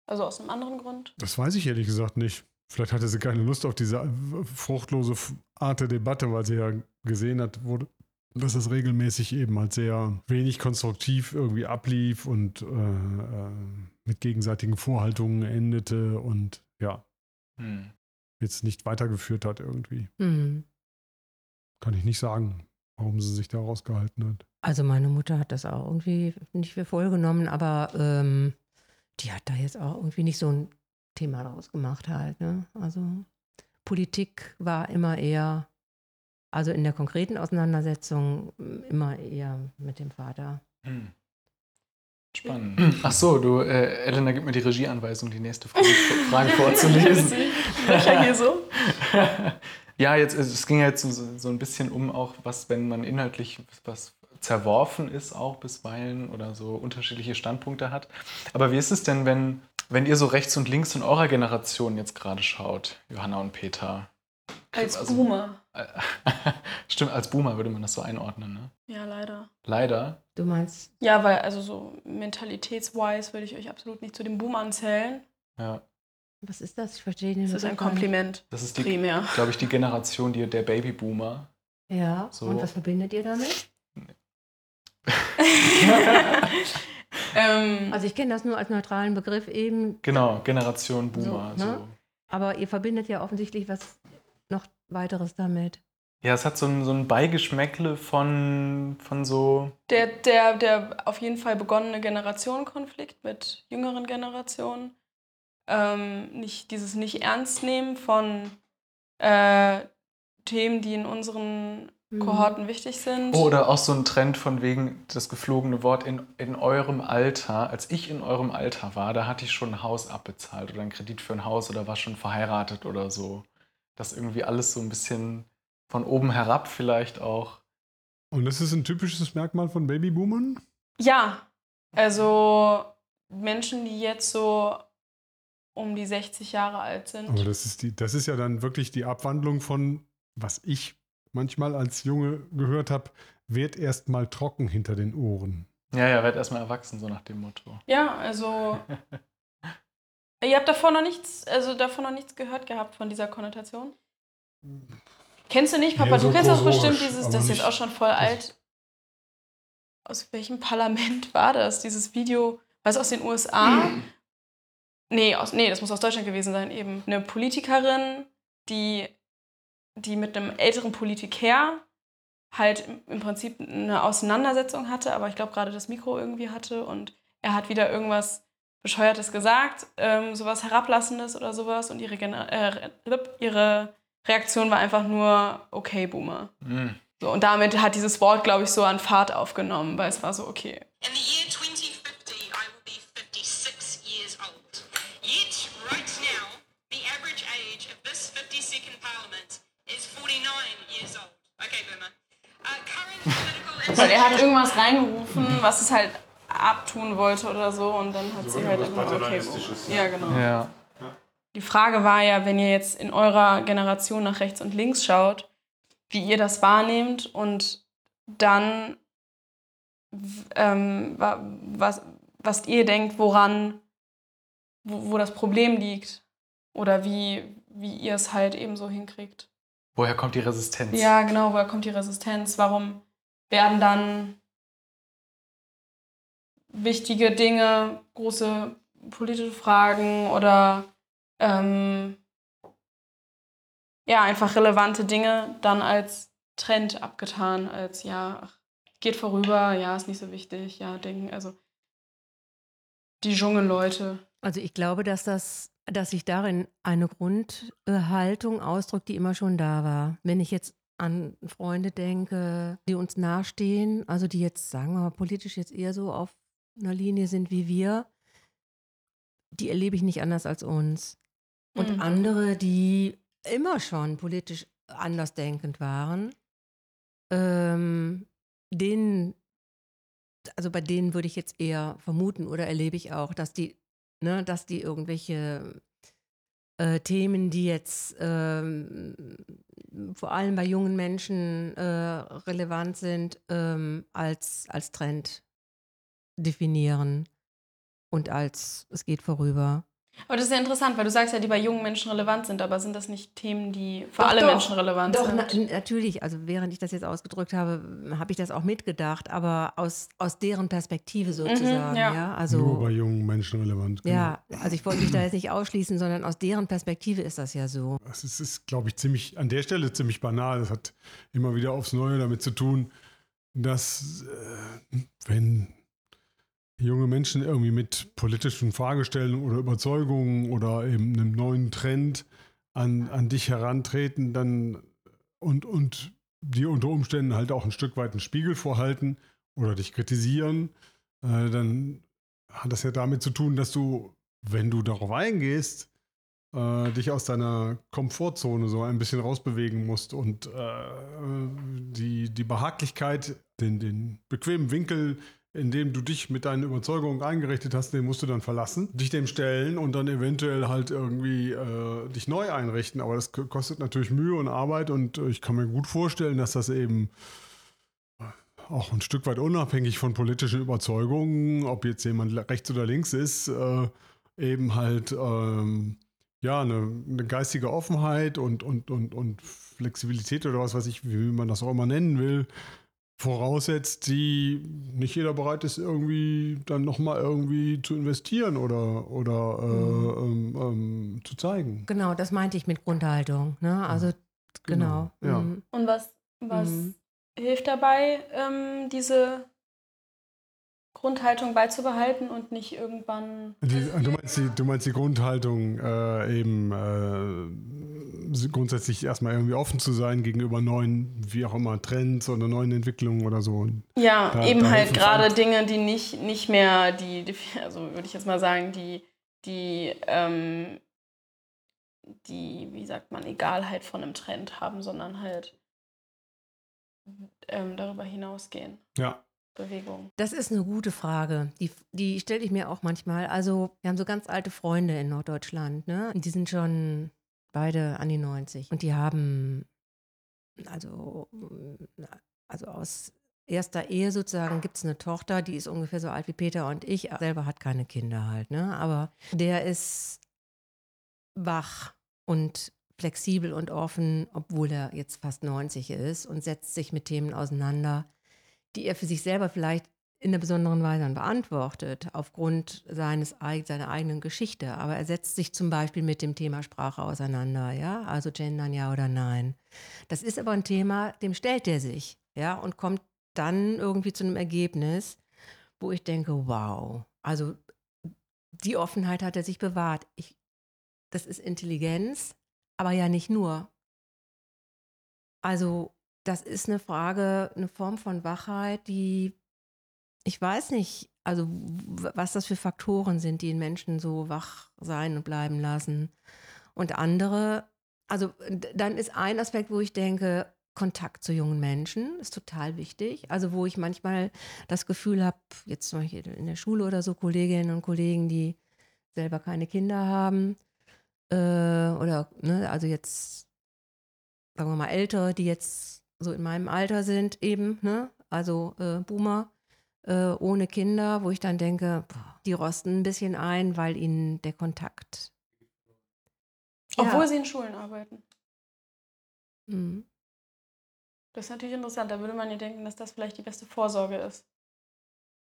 also aus einem anderen Grund? Das weiß ich ehrlich gesagt nicht. Vielleicht hatte sie keine Lust auf diese äh, fruchtlose Art der Debatte, weil sie ja gesehen hat, wo, dass es regelmäßig eben halt sehr wenig konstruktiv irgendwie ablief und äh, äh, mit gegenseitigen Vorhaltungen endete und ja, Hm. jetzt nicht weitergeführt hat irgendwie. Mhm. Kann ich nicht sagen, warum sie sich da rausgehalten hat. Also meine Mutter hat das auch irgendwie nicht für voll genommen, aber ähm, die hat da jetzt auch irgendwie nicht so ein Thema draus gemacht halt. Ne? Also Politik war immer eher, also in der konkreten Auseinandersetzung immer eher mit dem Vater. Hm. Spannend. Ach so, du, äh, Elena, gib mir die Regieanweisung, die nächste Frage, Frage vorzulesen. Löcher hier so? ja, jetzt, es es ging ja jetzt so, so ein bisschen um auch, was, wenn man inhaltlich was zerworfen ist, auch bisweilen oder so unterschiedliche Standpunkte hat. Aber wie ist es denn, wenn, wenn ihr so rechts und links in eurer Generation jetzt gerade schaut, Johanna und Peter? Als Also- Boomer. Stimmt, als Boomer würde man das so einordnen, ne? Ja, leider. Leider. Du meinst, Ja, weil also so mentalitätswise würde ich euch absolut nicht zu den Boomern zählen. Ja. was ist das? Ich verstehe den Das ist ein nicht. Kompliment. Das ist die, Primär. glaube ich, die Generation die, der Babyboomer. Ja, So. und was verbindet ihr damit? ähm, Also ich kenne das nur als neutralen Begriff eben, Genau, Generation Boomer. So, So, ne? aber ihr verbindet ja offensichtlich was weiteres damit. Ja, es hat so ein, so ein Beigeschmäckle von, von so. der, der, der auf jeden Fall begonnene Generationenkonflikt mit jüngeren Generationen. Ähm, nicht, dieses Nicht-Ernst-Nehmen von äh, Themen, die in unseren Mhm. Kohorten wichtig sind. Oh, Oder auch so ein Trend von wegen das geflogene Wort in, in eurem Alter. Als ich in eurem Alter war, da hatte ich schon ein Haus abbezahlt oder einen Kredit für ein Haus oder war schon verheiratet oder so. Das irgendwie alles so ein bisschen von oben herab vielleicht auch. Und das ist ein typisches Merkmal von Babyboomern? Ja, also Menschen, die jetzt so um die 60 Jahre alt sind. Aber das ist, die, das ist ja dann wirklich die Abwandlung von, was ich manchmal als Junge gehört habe, wird erst mal trocken hinter den Ohren. Ja, ja, werd erstmal erwachsen, so nach dem Motto. Ja, also. ihr habt davor noch nichts, also davor noch nichts gehört gehabt von dieser Konnotation? Kennst du nicht, Papa? Ja, so du kennst kursorisch, bestimmt, dieses, das ist jetzt auch schon voll alt. Aus welchem Parlament war das? Dieses Video, was aus den USA? Nee, aus, nee, das muss aus Deutschland gewesen sein, eben. Eine Politikerin, die, die mit einem älteren Politiker halt im Prinzip eine Auseinandersetzung hatte, aber ich glaube gerade das Mikro irgendwie hatte und er hat wieder irgendwas Bescheuertes gesagt, ähm, sowas Herablassendes oder sowas und ihre, Gener äh, ihre Reaktion war einfach nur, okay, Boomer. Mhm. So, und damit hat dieses Wort, glaube ich, so an Fahrt aufgenommen, weil es war so, okay. In the year 2050, I will be 56 years old. Yet, right now, the average age of this 52nd Parliament is 49 years old. Okay, Boomer. Uh, current political Weil er hat irgendwas reingerufen, was es halt abtun wollte oder so und dann hat sie halt einfach okay, Boomer. Ja, genau. Ja. Die Frage war ja, wenn ihr jetzt in eurer Generation nach rechts und links schaut, wie ihr das wahrnehmt und dann ähm, wa- was, was ihr denkt, woran, wo, wo das Problem liegt oder wie, wie ihr es halt eben so hinkriegt. Woher kommt die Resistenz? Ja, genau, woher kommt die Resistenz? Warum werden dann wichtige Dinge, große politische Fragen oder ähm, ja, einfach relevante Dinge dann als Trend abgetan, als ja, geht vorüber, ja, ist nicht so wichtig, ja, denken, also die junge Leute. Also ich glaube, dass das, dass sich darin eine Grundhaltung ausdrückt, die immer schon da war. Wenn ich jetzt an Freunde denke, die uns nahestehen, also die jetzt, sagen wir mal, politisch jetzt eher so auf einer Linie sind wie wir, die erlebe ich nicht anders als uns. Und Mhm. andere, die immer schon politisch andersdenkend waren, ähm, denen, also bei denen würde ich jetzt eher vermuten oder erlebe ich auch, dass die, ne, dass die irgendwelche äh, Themen, die jetzt ähm, vor allem bei jungen Menschen äh, relevant sind, ähm, als, als Trend definieren und als es geht vorüber. Aber das ist ja interessant, weil du sagst ja, die bei jungen Menschen relevant sind, aber sind das nicht Themen, die für Doch, alle doch. Menschen relevant Doch, na, sind? natürlich. Also während ich das jetzt ausgedrückt habe, habe ich das auch mitgedacht, aber aus, aus deren Perspektive sozusagen. ja. ja. Also, Nur bei jungen Menschen relevant. genau. ja, also ich wollte mich da jetzt nicht ausschließen, sondern aus deren Perspektive ist das ja so. Es ist, ist glaube ich, ziemlich, an der Stelle ziemlich banal. Das hat immer wieder aufs Neue damit zu tun, dass äh, wenn junge Menschen irgendwie mit politischen Fragestellungen oder Überzeugungen oder eben einem neuen Trend an, an dich herantreten, dann und, und dir unter Umständen halt auch ein Stück weit einen Spiegel vorhalten oder dich kritisieren, äh, dann hat das ja damit zu tun, dass du, wenn du darauf eingehst, äh, dich aus deiner Komfortzone so ein bisschen rausbewegen musst und äh, die, die Behaglichkeit, den, den bequemen Winkel, in dem du dich mit deinen Überzeugungen eingerichtet hast, den musst du dann verlassen, dich dem stellen und dann eventuell halt irgendwie äh, dich neu einrichten. Aber das kostet natürlich Mühe und Arbeit und äh, ich kann mir gut vorstellen, dass das eben auch ein Stück weit unabhängig von politischen Überzeugungen, ob jetzt jemand rechts oder links ist, äh, eben halt ähm, ja eine, eine geistige Offenheit und, und, und, und Flexibilität oder was weiß ich, wie man das auch immer nennen will, voraussetzt, die nicht jeder bereit ist, irgendwie dann nochmal irgendwie zu investieren oder, oder äh, ähm, ähm, zu zeigen. Genau, das meinte ich mit Grundhaltung. Ne? Also genau. Genau, ja. mhm. Und was, was Mhm. hilft dabei, ähm, diese Grundhaltung beizubehalten und nicht irgendwann. Die, du, meinst die, du meinst die Grundhaltung, äh, eben äh, grundsätzlich erstmal irgendwie offen zu sein gegenüber neuen, wie auch immer, Trends oder neuen Entwicklungen oder so. Ja, Da- eben da halt gerade Dinge, die nicht, nicht mehr die, die, also würde ich jetzt mal sagen, die, die, ähm, die, wie sagt man, Egalheit von einem Trend haben, sondern halt ähm, darüber hinausgehen. Ja, Bewegung. Das ist eine gute Frage. Die, die stelle ich mir auch manchmal. Also, wir haben so ganz alte Freunde in Norddeutschland, ne? Die sind schon beide an die 90. Und die haben, also, also aus erster Ehe sozusagen gibt es eine Tochter, die ist ungefähr so alt wie Peter und ich. Er selber hat keine Kinder halt, ne? Aber der ist wach und flexibel und offen, obwohl er jetzt fast 90 ist und setzt sich mit Themen auseinander, die er für sich selber vielleicht in einer besonderen Weise dann beantwortet, aufgrund seines, seiner eigenen Geschichte. Aber er setzt sich zum Beispiel mit dem Thema Sprache auseinander, ja, also gendern ja oder nein. Das ist aber ein Thema, dem stellt er sich, ja, und kommt dann irgendwie zu einem Ergebnis, wo ich denke, wow, also die Offenheit hat er sich bewahrt. Ich, das ist Intelligenz, aber ja nicht nur. Also das ist eine Frage, eine Form von Wachheit, die ich weiß nicht, also was das für Faktoren sind, die Menschen so wach sein und bleiben lassen. Und andere, also dann ist ein Aspekt, wo ich denke, Kontakt zu jungen Menschen ist total wichtig. Also wo ich manchmal das Gefühl habe, jetzt zum Beispiel in der Schule oder so, Kolleginnen und Kollegen, die selber keine Kinder haben, äh, oder, ne, also jetzt, sagen wir mal, Ältere, die jetzt so in meinem Alter sind, eben, ne, also äh, Boomer, äh, ohne Kinder, wo ich dann denke, boah, die rosten ein bisschen ein, weil ihnen der Kontakt. Obwohl Ja. sie in Schulen arbeiten. Mhm. Das ist natürlich interessant. Da würde man ja denken, dass das vielleicht die beste Vorsorge ist,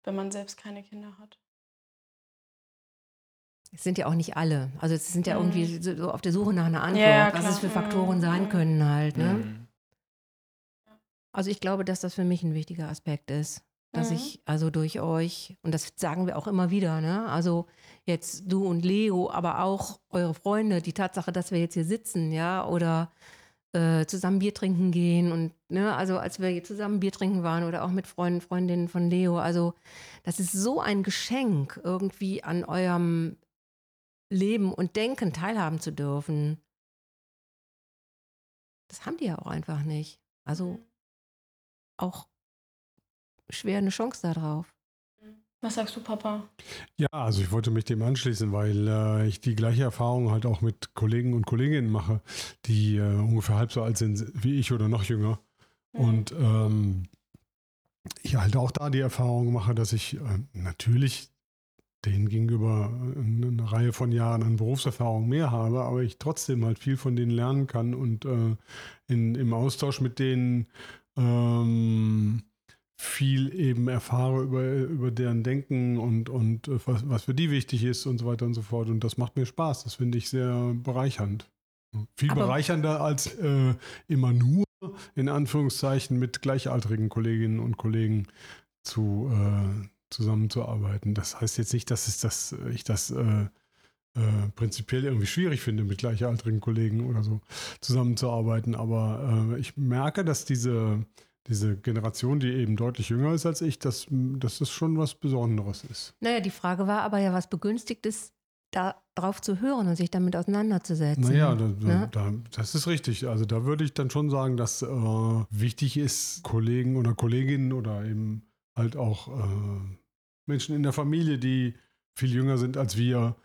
wenn man selbst keine Kinder hat. Es sind ja auch nicht alle. Also es sind ja Mhm. irgendwie so, auf der Suche nach einer Antwort, Ja, ja, was es für klar. Faktoren Mhm. sein Mhm. können halt. Ne? Mhm. Also ich glaube, dass das für mich ein wichtiger Aspekt ist. Dass Mhm. ich also durch euch, und das sagen wir auch immer wieder, ne? Also jetzt du und Leo, aber auch eure Freunde, die Tatsache, dass wir jetzt hier sitzen, ja, oder äh, zusammen Bier trinken gehen und, ne, also als wir hier zusammen Bier trinken waren oder auch mit Freunden, Freundinnen von Leo, also das ist so ein Geschenk, irgendwie an eurem Leben und Denken teilhaben zu dürfen. Das haben die ja auch einfach nicht. Also auch schwer eine Chance darauf. Was sagst du, Papa? Ja, also ich wollte mich dem anschließen, weil äh, ich die gleiche Erfahrung halt auch mit Kollegen und Kolleginnen mache, die äh, ungefähr halb so alt sind wie ich oder noch jünger. Und ähm, ich halt auch da die Erfahrung mache, dass ich äh, natürlich denen gegenüber eine, eine Reihe von Jahren an Berufserfahrung mehr habe, aber ich trotzdem halt viel von denen lernen kann und äh, in, im Austausch mit denen ähm, viel eben erfahre über, über deren Denken und, und äh, was, was für die wichtig ist und so weiter und so fort. Und das macht mir Spaß. Das finde ich sehr bereichernd. Viel Aber- bereichernder als äh, immer nur in Anführungszeichen mit gleichaltrigen Kolleginnen und Kollegen zu, äh, zusammenzuarbeiten. Das heißt jetzt nicht, dass es das, ich das äh, äh, prinzipiell irgendwie schwierig finde, mit gleichaltrigen Kollegen oder so zusammenzuarbeiten. Aber äh, ich merke, dass diese, diese Generation, die eben deutlich jünger ist als ich, dass, dass das schon was Besonderes ist. Naja, die Frage war aber ja, was begünstigt ist, da drauf zu hören und sich damit auseinanderzusetzen. Naja, da, ne? da, das ist richtig. Also da würde ich dann schon sagen, dass äh, wichtig ist, Kollegen oder Kolleginnen oder eben halt auch äh, Menschen in der Familie, die viel jünger sind als wir,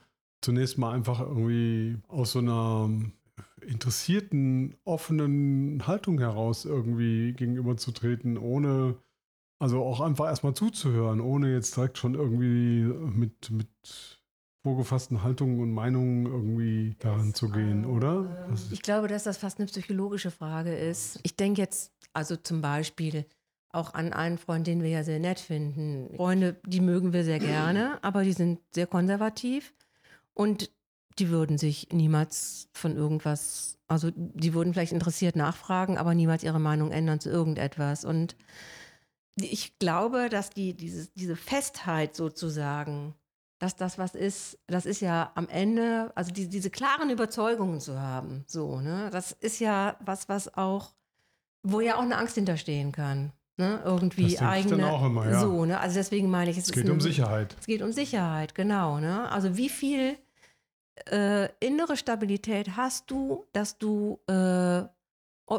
zunächst mal einfach irgendwie aus so einer interessierten, offenen Haltung heraus irgendwie gegenüberzutreten, ohne, also auch einfach erstmal zuzuhören, ohne jetzt direkt schon irgendwie mit, mit vorgefassten Haltungen und Meinungen irgendwie daran zu gehen, oder? Das Ich glaube, dass das fast eine psychologische Frage ist. Ich denke jetzt, also zum Beispiel auch an einen Freund, den wir ja sehr nett finden. Freunde, die mögen wir sehr gerne, aber die sind sehr konservativ und die würden sich niemals von irgendwas, also die würden vielleicht interessiert nachfragen, aber niemals ihre Meinung ändern zu irgendetwas. Und ich glaube, dass die, diese, diese Festheit sozusagen, dass das was ist, das ist ja am Ende, also die, diese klaren Überzeugungen zu haben, so, ne, das ist ja was, was auch, wo ja auch eine Angst hinterstehen kann, ne, irgendwie Das ich dann eigene, auch immer, ja. so, ne, also deswegen meine ich, es, es geht um Sicherheit. es geht um Sicherheit, genau, ne, also wie viel äh, innere Stabilität hast du, dass du äh,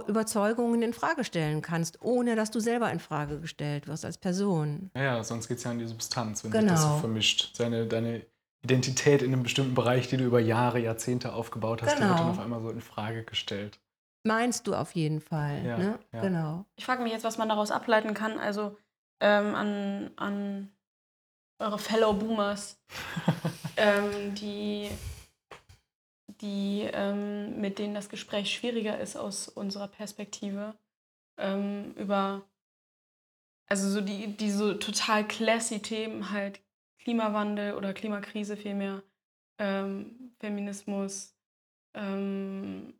Überzeugungen in Frage stellen kannst, ohne dass du selber in Frage gestellt wirst als Person. Ja, sonst geht es ja an die Substanz, wenn sich das so Genau. vermischt. Seine, deine Identität in einem bestimmten Bereich, die du über Jahre, Jahrzehnte aufgebaut hast, die wird dann Genau. auf einmal so in Frage gestellt. Meinst du auf jeden Fall, Ja, ne? ja. Genau. Ich frage mich jetzt, was man daraus ableiten kann. Also ähm, an, an eure Fellow Boomers, ähm, die, die ähm, mit denen das Gespräch schwieriger ist aus unserer Perspektive, ähm, über also so die, die so total classy Themen halt Klimawandel oder Klimakrise vielmehr, ähm, Feminismus, ähm,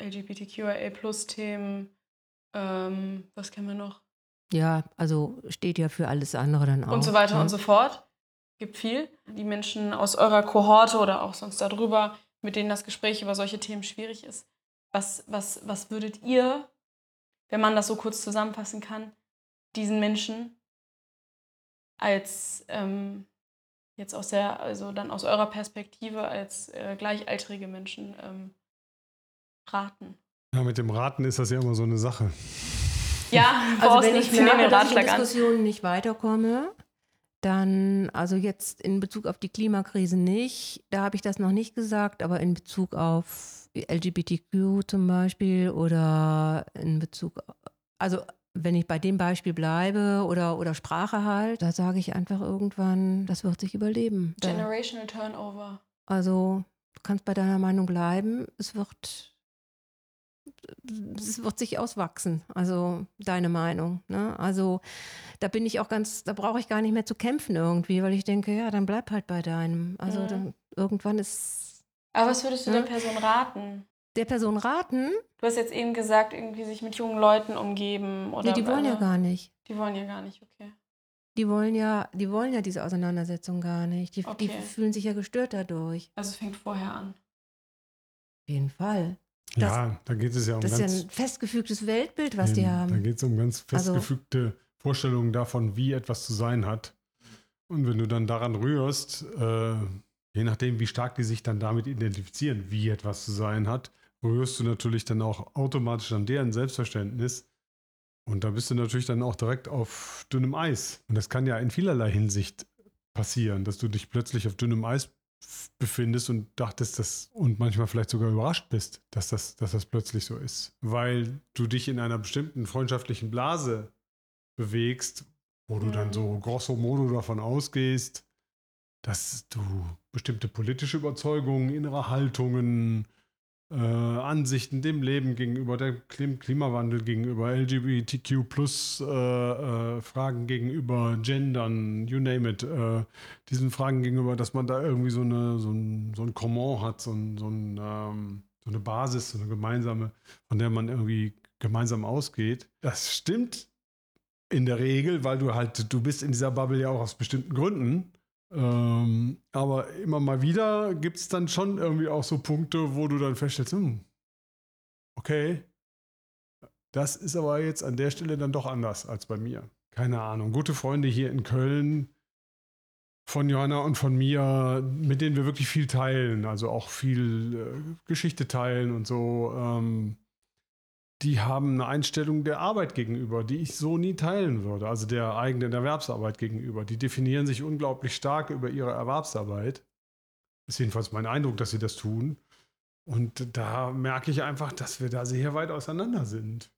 LGBTQIA-Plus-Themen, ähm, was kennen wir noch? Ja, also steht ja für alles andere dann auch. und so weiter ne? und so fort. Gibt viel. Die Menschen aus eurer Kohorte oder auch sonst darüber, mit denen das Gespräch über solche Themen schwierig ist. Was, was, was würdet ihr, wenn man das so kurz zusammenfassen kann, diesen Menschen als ähm, jetzt aus der, also dann aus eurer Perspektive als äh, gleichaltrige Menschen ähm, raten? Ja, mit dem Raten ist das ja immer so eine Sache. Ja, Also wenn ich merke, den dass ich in Ratschlag an. Diskussionen nicht weiterkomme, dann, also jetzt in Bezug auf die Klimakrise nicht, da habe ich das noch nicht gesagt, aber in Bezug auf LGBTQ zum Beispiel oder in Bezug, also wenn ich bei dem Beispiel bleibe oder, oder Sprache halt, da sage ich einfach irgendwann, das wird sich überleben. Generational Turnover. also du kannst bei deiner Meinung bleiben, es wird, es wird sich auswachsen, also deine Meinung. Ne? Also da bin ich auch ganz, da brauche ich gar nicht mehr zu kämpfen irgendwie, weil ich denke, ja, dann bleib halt bei deinem. Also Mhm. dann irgendwann ist Aber was würdest du Ja. der Person raten? der Person raten, Du hast jetzt eben gesagt, irgendwie sich mit jungen Leuten umgeben oder nee, die wollen ja also- gar nicht. Die wollen ja gar nicht, okay. Die wollen ja, die wollen ja diese Auseinandersetzung gar nicht. Die, die Okay. fühlen sich ja gestört dadurch. Also es fängt vorher an. Auf jeden Fall. Das- ja, da geht es ja um Das ist ja ganz ein festgefügtes Weltbild, was die Eben, Da haben. geht es um ganz Also- festgefügte Vorstellungen davon, wie etwas zu sein hat. Und wenn du dann daran rührst, äh, je nachdem, wie stark die sich dann damit identifizieren, wie etwas zu sein hat, rührst du natürlich dann auch automatisch an deren Selbstverständnis. Und da bist du natürlich dann auch direkt auf dünnem Eis. Und das kann ja in vielerlei Hinsicht passieren, dass du dich plötzlich auf dünnem Eis befindest und dachtest, dass und manchmal vielleicht sogar überrascht bist, dass das, dass das plötzlich so ist. Weil du dich in einer bestimmten freundschaftlichen Blase bewegst, wo du dann Mhm. so grosso modo davon ausgehst, dass du bestimmte politische Überzeugungen, innere Haltungen, äh, Ansichten dem Leben gegenüber, der Klim Klimawandel gegenüber, LGBTQ plus äh, äh, Fragen gegenüber, Gendern, you name it, äh, diesen Fragen gegenüber, dass man da irgendwie so, eine, so ein, so ein Common hat, so, ein, so, ein, ähm, so eine Basis, so eine gemeinsame, von der man irgendwie gemeinsam ausgeht. Das stimmt in der Regel, weil du halt, du bist in dieser Bubble ja auch aus bestimmten Gründen. Ähm, aber immer mal wieder gibt es dann schon irgendwie auch so Punkte, wo du dann feststellst, hm, okay, das ist aber jetzt an der Stelle dann doch anders als bei mir. Keine Ahnung. Gute Freunde hier in Köln von Johanna und von mir, mit denen wir wirklich viel teilen, also auch viel äh, Geschichte teilen und so. Ähm, die haben eine Einstellung der Arbeit gegenüber, die ich so nie teilen würde, also der eigenen Erwerbsarbeit gegenüber. Die definieren sich unglaublich stark über ihre Erwerbsarbeit. Ist jedenfalls mein Eindruck, dass sie das tun. Und da merke ich einfach, dass wir da sehr weit auseinander sind.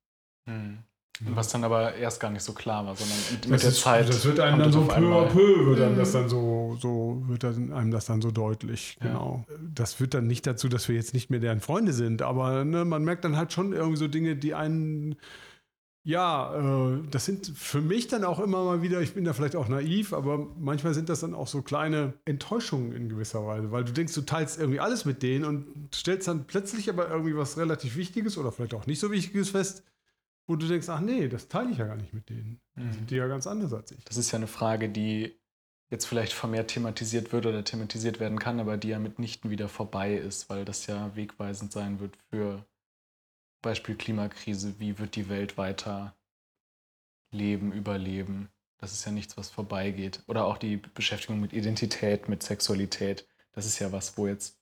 Hm. Was dann aber erst gar nicht so klar war, sondern mit, mit Das der ist- Zeit. Das wird einem dann so peu à peu, wird einem Mhm. das dann so, so, wird dann einem das dann so deutlich. Ja. Genau. Das führt dann nicht dazu, dass wir jetzt nicht mehr deren Freunde sind, aber ne, man merkt dann halt schon irgendwie so Dinge, die einen, ja, äh, das sind für mich dann auch immer mal wieder, ich bin da vielleicht auch naiv, aber manchmal sind das dann auch so kleine Enttäuschungen in gewisser Weise, weil du denkst, du teilst irgendwie alles mit denen und stellst dann plötzlich aber irgendwie was relativ Wichtiges oder vielleicht auch nicht so Wichtiges fest, wo du denkst, ach nee, das teile ich ja gar nicht mit denen. Mhm. Sind die ja ganz anders als ich. Das ist ja eine Frage, die jetzt vielleicht vermehrt thematisiert wird oder thematisiert werden kann, aber die ja mitnichten wieder vorbei ist, weil das ja wegweisend sein wird für Beispiel Klimakrise. Wie wird die Welt weiter leben, überleben? Das ist ja nichts, was vorbeigeht. Oder auch die Beschäftigung mit Identität, mit Sexualität. Das ist ja was, wo jetzt.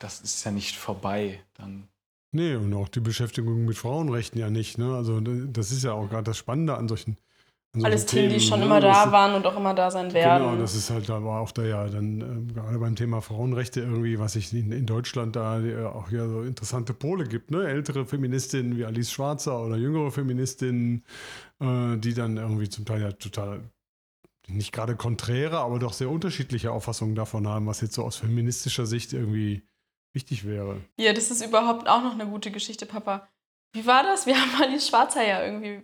Das ist ja nicht vorbei. Dann Nee, und auch die Beschäftigung mit Frauenrechten ja nicht. Ne? Also das ist ja auch gerade das Spannende an solchen an solchen Alles Themen, die schon ne? immer Das da ist- waren und auch immer da sein werden. Genau, das ist halt aber auch da ja dann ähm, gerade beim Thema Frauenrechte irgendwie, was sich in, in Deutschland da äh, auch ja so interessante Pole gibt, ne? Ältere Feministinnen wie Alice Schwarzer oder jüngere Feministinnen, äh, die dann irgendwie zum Teil ja total nicht gerade konträre, aber doch sehr unterschiedliche Auffassungen davon haben, was jetzt so aus feministischer Sicht irgendwie wichtig wäre. Ja, das ist überhaupt auch noch eine gute Geschichte, Papa. Wie war das? Wir haben Alice Schwarzer ja irgendwie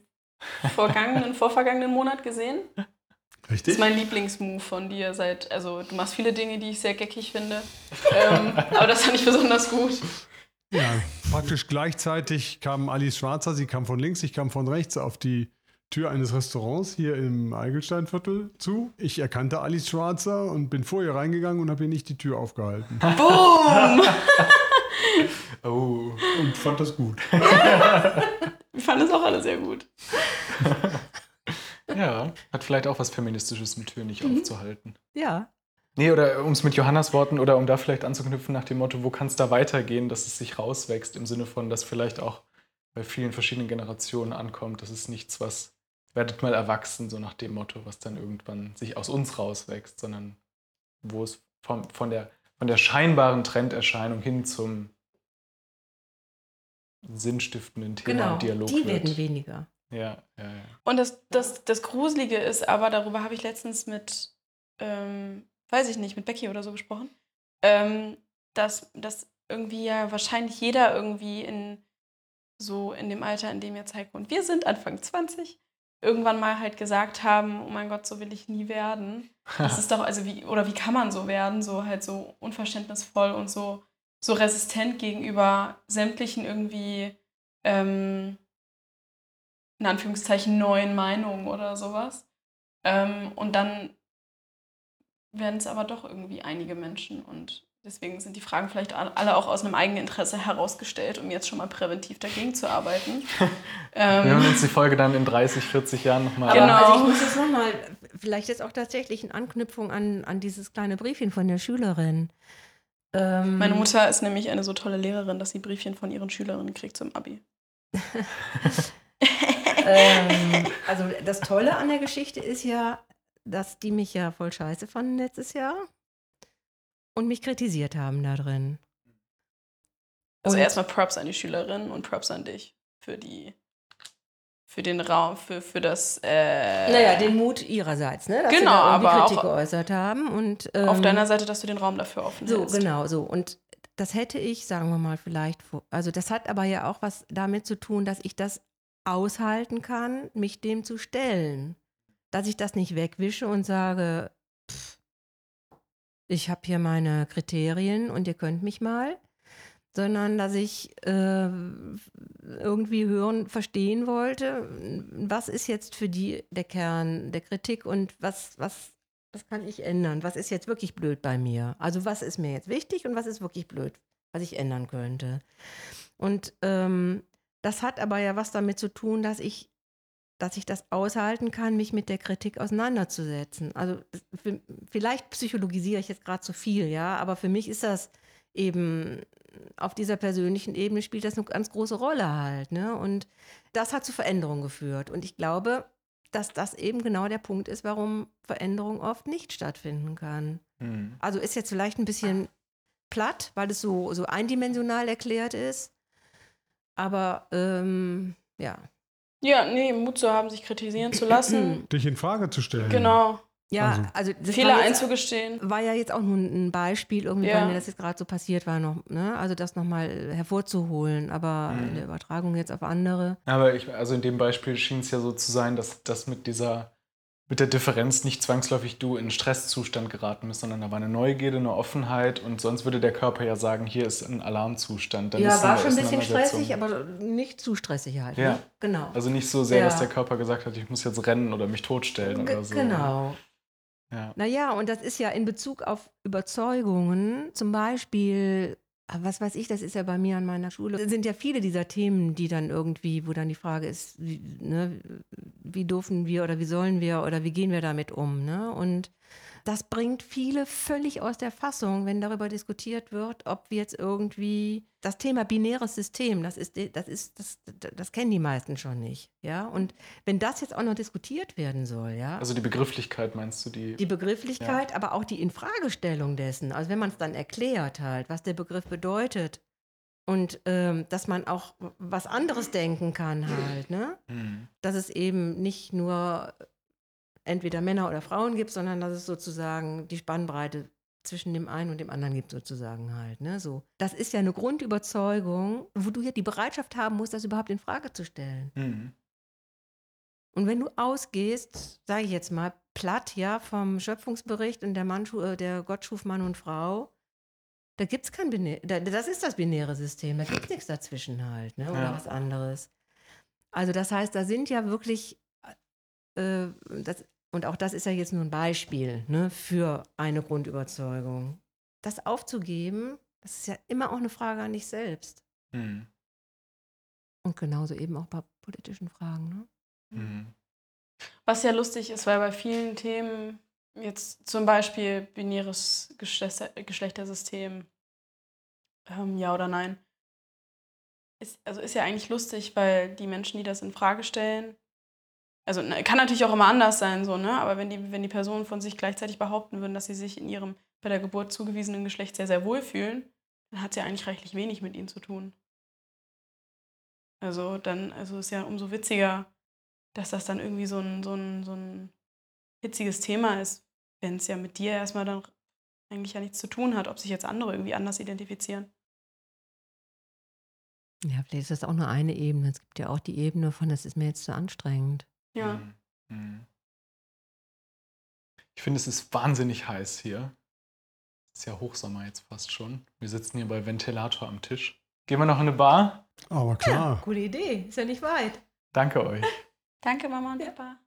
vorgangenen, vorvergangenen Monat gesehen. Das Richtig? ist mein Lieblingsmove von dir seit, also du machst viele Dinge, die ich sehr geckig finde. ähm, aber das fand ich besonders gut. Ja, praktisch gleichzeitig kam Alice Schwarzer, sie kam von links, ich kam von rechts auf die Tür eines Restaurants hier im Eigelsteinviertel zu. Ich erkannte Alice Schwarzer und bin vor ihr reingegangen und habe ihr nicht die Tür aufgehalten. Boom! Oh. Und fand das gut. Ich fand es auch alle sehr gut. Ja, hat vielleicht auch was Feministisches mit Tür nicht aufzuhalten. Ja. Nee, oder um es mit Johannas Worten oder um da vielleicht anzuknüpfen nach dem Motto, wo kann es da weitergehen, dass es sich rauswächst, im Sinne von, dass vielleicht auch bei vielen verschiedenen Generationen ankommt. Das ist nichts, was werdet mal erwachsen, so nach dem Motto, was dann irgendwann sich aus uns rauswächst, sondern wo es vom, von, der, von der scheinbaren Trenderscheinung hin zum sinnstiftenden Thema Genau. und Dialog Die wird. werden weniger. Ja, ja, ja. Und das, das, das Gruselige ist aber, darüber habe ich letztens mit, ähm, weiß ich nicht, mit Becky oder so gesprochen, ähm, dass, dass irgendwie ja wahrscheinlich jeder irgendwie in so in dem Alter, in dem jetzt Heiko und wir sind, Anfang 20, irgendwann mal halt gesagt haben, oh mein Gott, so will ich nie werden. Das ist doch, also wie, oder wie kann man so werden, so halt so unverständnisvoll und so, so resistent gegenüber sämtlichen irgendwie, ähm, in Anführungszeichen, neuen Meinungen oder sowas. Ähm, und dann werden es aber doch irgendwie einige Menschen und deswegen sind die Fragen vielleicht all- alle auch aus einem eigenen Interesse herausgestellt, um jetzt schon mal präventiv dagegen zu arbeiten. Wir hören ähm, uns die Folge dann in 30, 40 Jahren nochmal Aber Genau. also ich muss jetzt nochmal, vielleicht jetzt auch tatsächlich in Anknüpfung an, an dieses kleine Briefchen von der Schülerin. Ähm, meine Mutter ist nämlich eine so tolle Lehrerin, dass sie Briefchen von ihren Schülerinnen kriegt zum Abi. ähm, also das Tolle an der Geschichte ist ja, dass die mich ja voll scheiße fanden letztes Jahr und mich kritisiert haben da drin. Also Und- erstmal Props an die Schülerin und Props an dich für die für den Raum, für, für das äh, Naja, den Mut ihrerseits, ne? Dass Genau, sie aber Kritik auch- geäußert haben. Und, auf ähm, deiner Seite, dass du den Raum dafür offen So, hältst. genau, so. Und das hätte ich, sagen wir mal, vielleicht, vor- also das hat aber ja auch was damit zu tun, dass ich das aushalten kann, mich dem zu stellen. Dass ich das nicht wegwische und sage, pff, ich habe hier meine Kriterien und ihr könnt mich mal, sondern dass ich äh, irgendwie hören, verstehen wollte, was ist jetzt für die der Kern der Kritik und was, was, was kann ich ändern? Was ist jetzt wirklich blöd bei mir? Also was ist mir jetzt wichtig und was ist wirklich blöd, was ich ändern könnte? Und ähm, das hat aber ja was damit zu tun, dass ich, dass ich das aushalten kann, mich mit der Kritik auseinanderzusetzen. Also vielleicht psychologisiere ich jetzt gerade zu viel, ja, aber für mich ist das eben auf dieser persönlichen Ebene spielt das eine ganz große Rolle halt. Ne? Und das hat zu Veränderungen geführt. Und ich glaube, dass das eben genau der Punkt ist, warum Veränderung oft nicht stattfinden kann. Hm. Also ist jetzt vielleicht ein bisschen platt, weil es so, so eindimensional erklärt ist. Aber ähm, ja. Ja, nee, Mut zu haben, sich kritisieren zu lassen. Dich in Frage zu stellen. genau. Ja, Also- also, das Fehler war jetzt, einzugestehen. war ja jetzt auch nur ein Beispiel, irgendwie, Ja. weil mir das jetzt gerade so passiert war, noch, ne? Also das nochmal hervorzuholen, aber Mhm. in der Übertragung jetzt auf andere. Aber ich, also in dem Beispiel schien es ja so zu sein, dass das mit dieser, mit der Differenz nicht zwangsläufig du in Stresszustand geraten bist, sondern da war eine Neugierde, eine Offenheit und sonst würde der Körper ja sagen, hier ist ein Alarmzustand. Dann ja, war schon ein bisschen stressig, aber nicht zu stressig halt. Ja. Ne? Genau. Also nicht so sehr, Ja. dass der Körper gesagt hat, ich muss jetzt rennen oder mich totstellen Ge- oder so. Genau. Ja. Naja, und das ist ja in Bezug auf Überzeugungen, zum Beispiel, ah, was weiß ich, das ist ja bei mir an meiner Schule, es sind ja viele dieser Themen, die dann irgendwie, wo dann die Frage ist, wie, ne, wie dürfen wir oder wie sollen wir oder wie gehen wir damit um, ne? Und das bringt viele völlig aus der Fassung, wenn darüber diskutiert wird, ob wir jetzt irgendwie das Thema binäres System, das ist, das ist, das, das kennen die meisten schon nicht, ja. Und wenn das jetzt auch noch diskutiert werden soll, ja. Also die Begrifflichkeit meinst du die? Die Begrifflichkeit, aber auch die Infragestellung dessen. Also wenn man es dann erklärt halt, was der Begriff bedeutet und ähm, dass man auch was anderes denken kann halt, ne? Mhm. Dass es eben nicht nur entweder Männer oder Frauen gibt, sondern dass es sozusagen die Spannbreite zwischen dem einen und dem anderen gibt sozusagen halt, ne? So. Das ist ja eine Grundüberzeugung, wo du ja die Bereitschaft haben musst, das überhaupt in Frage zu stellen. Mhm. Und wenn du ausgehst, sage ich jetzt mal, platt, ja, vom Schöpfungsbericht und der, Mann, äh, der Gott schuf Mann und Frau, da gibt es kein Binär, da, das ist das binäre System, da gibt es nichts dazwischen halt, ne, oder Ja. was anderes. Also das heißt, da sind ja wirklich, äh, das, und auch das ist ja jetzt nur ein Beispiel ne, für eine Grundüberzeugung. Das aufzugeben, das ist ja immer auch eine Frage an dich selbst. Mhm. Und genauso eben auch bei politischen Fragen. Ne? Mhm. Was ja lustig ist, weil bei vielen Themen, jetzt zum Beispiel binäres Geschlechter, Geschlechtersystem, ähm, ja oder nein, ist, also ist ja eigentlich lustig, weil die Menschen, die das in Frage stellen, also ne, kann natürlich auch immer anders sein, so, ne? Aber wenn die, wenn die Personen von sich gleichzeitig behaupten würden, dass sie sich in ihrem bei der Geburt zugewiesenen Geschlecht sehr, sehr wohl fühlen, dann hat es ja eigentlich reichlich wenig mit ihnen zu tun. Also dann, also ist ja umso witziger, dass das dann irgendwie so ein, so ein, so ein hitziges Thema ist, wenn es ja mit dir erstmal dann eigentlich ja nichts zu tun hat, ob sich jetzt andere irgendwie anders identifizieren. Ja, vielleicht ist das auch nur eine Ebene. Es gibt ja auch die Ebene von, das ist mir jetzt zu anstrengend. Ja. Mhm. Mhm. Ich finde, es ist wahnsinnig heiß hier. Es ist ja Hochsommer jetzt fast schon. Wir sitzen hier bei Ventilator am Tisch. Gehen wir noch in eine Bar? Aber klar. Coole Idee, ist ja nicht weit. Danke euch. Danke, Mama und Papa.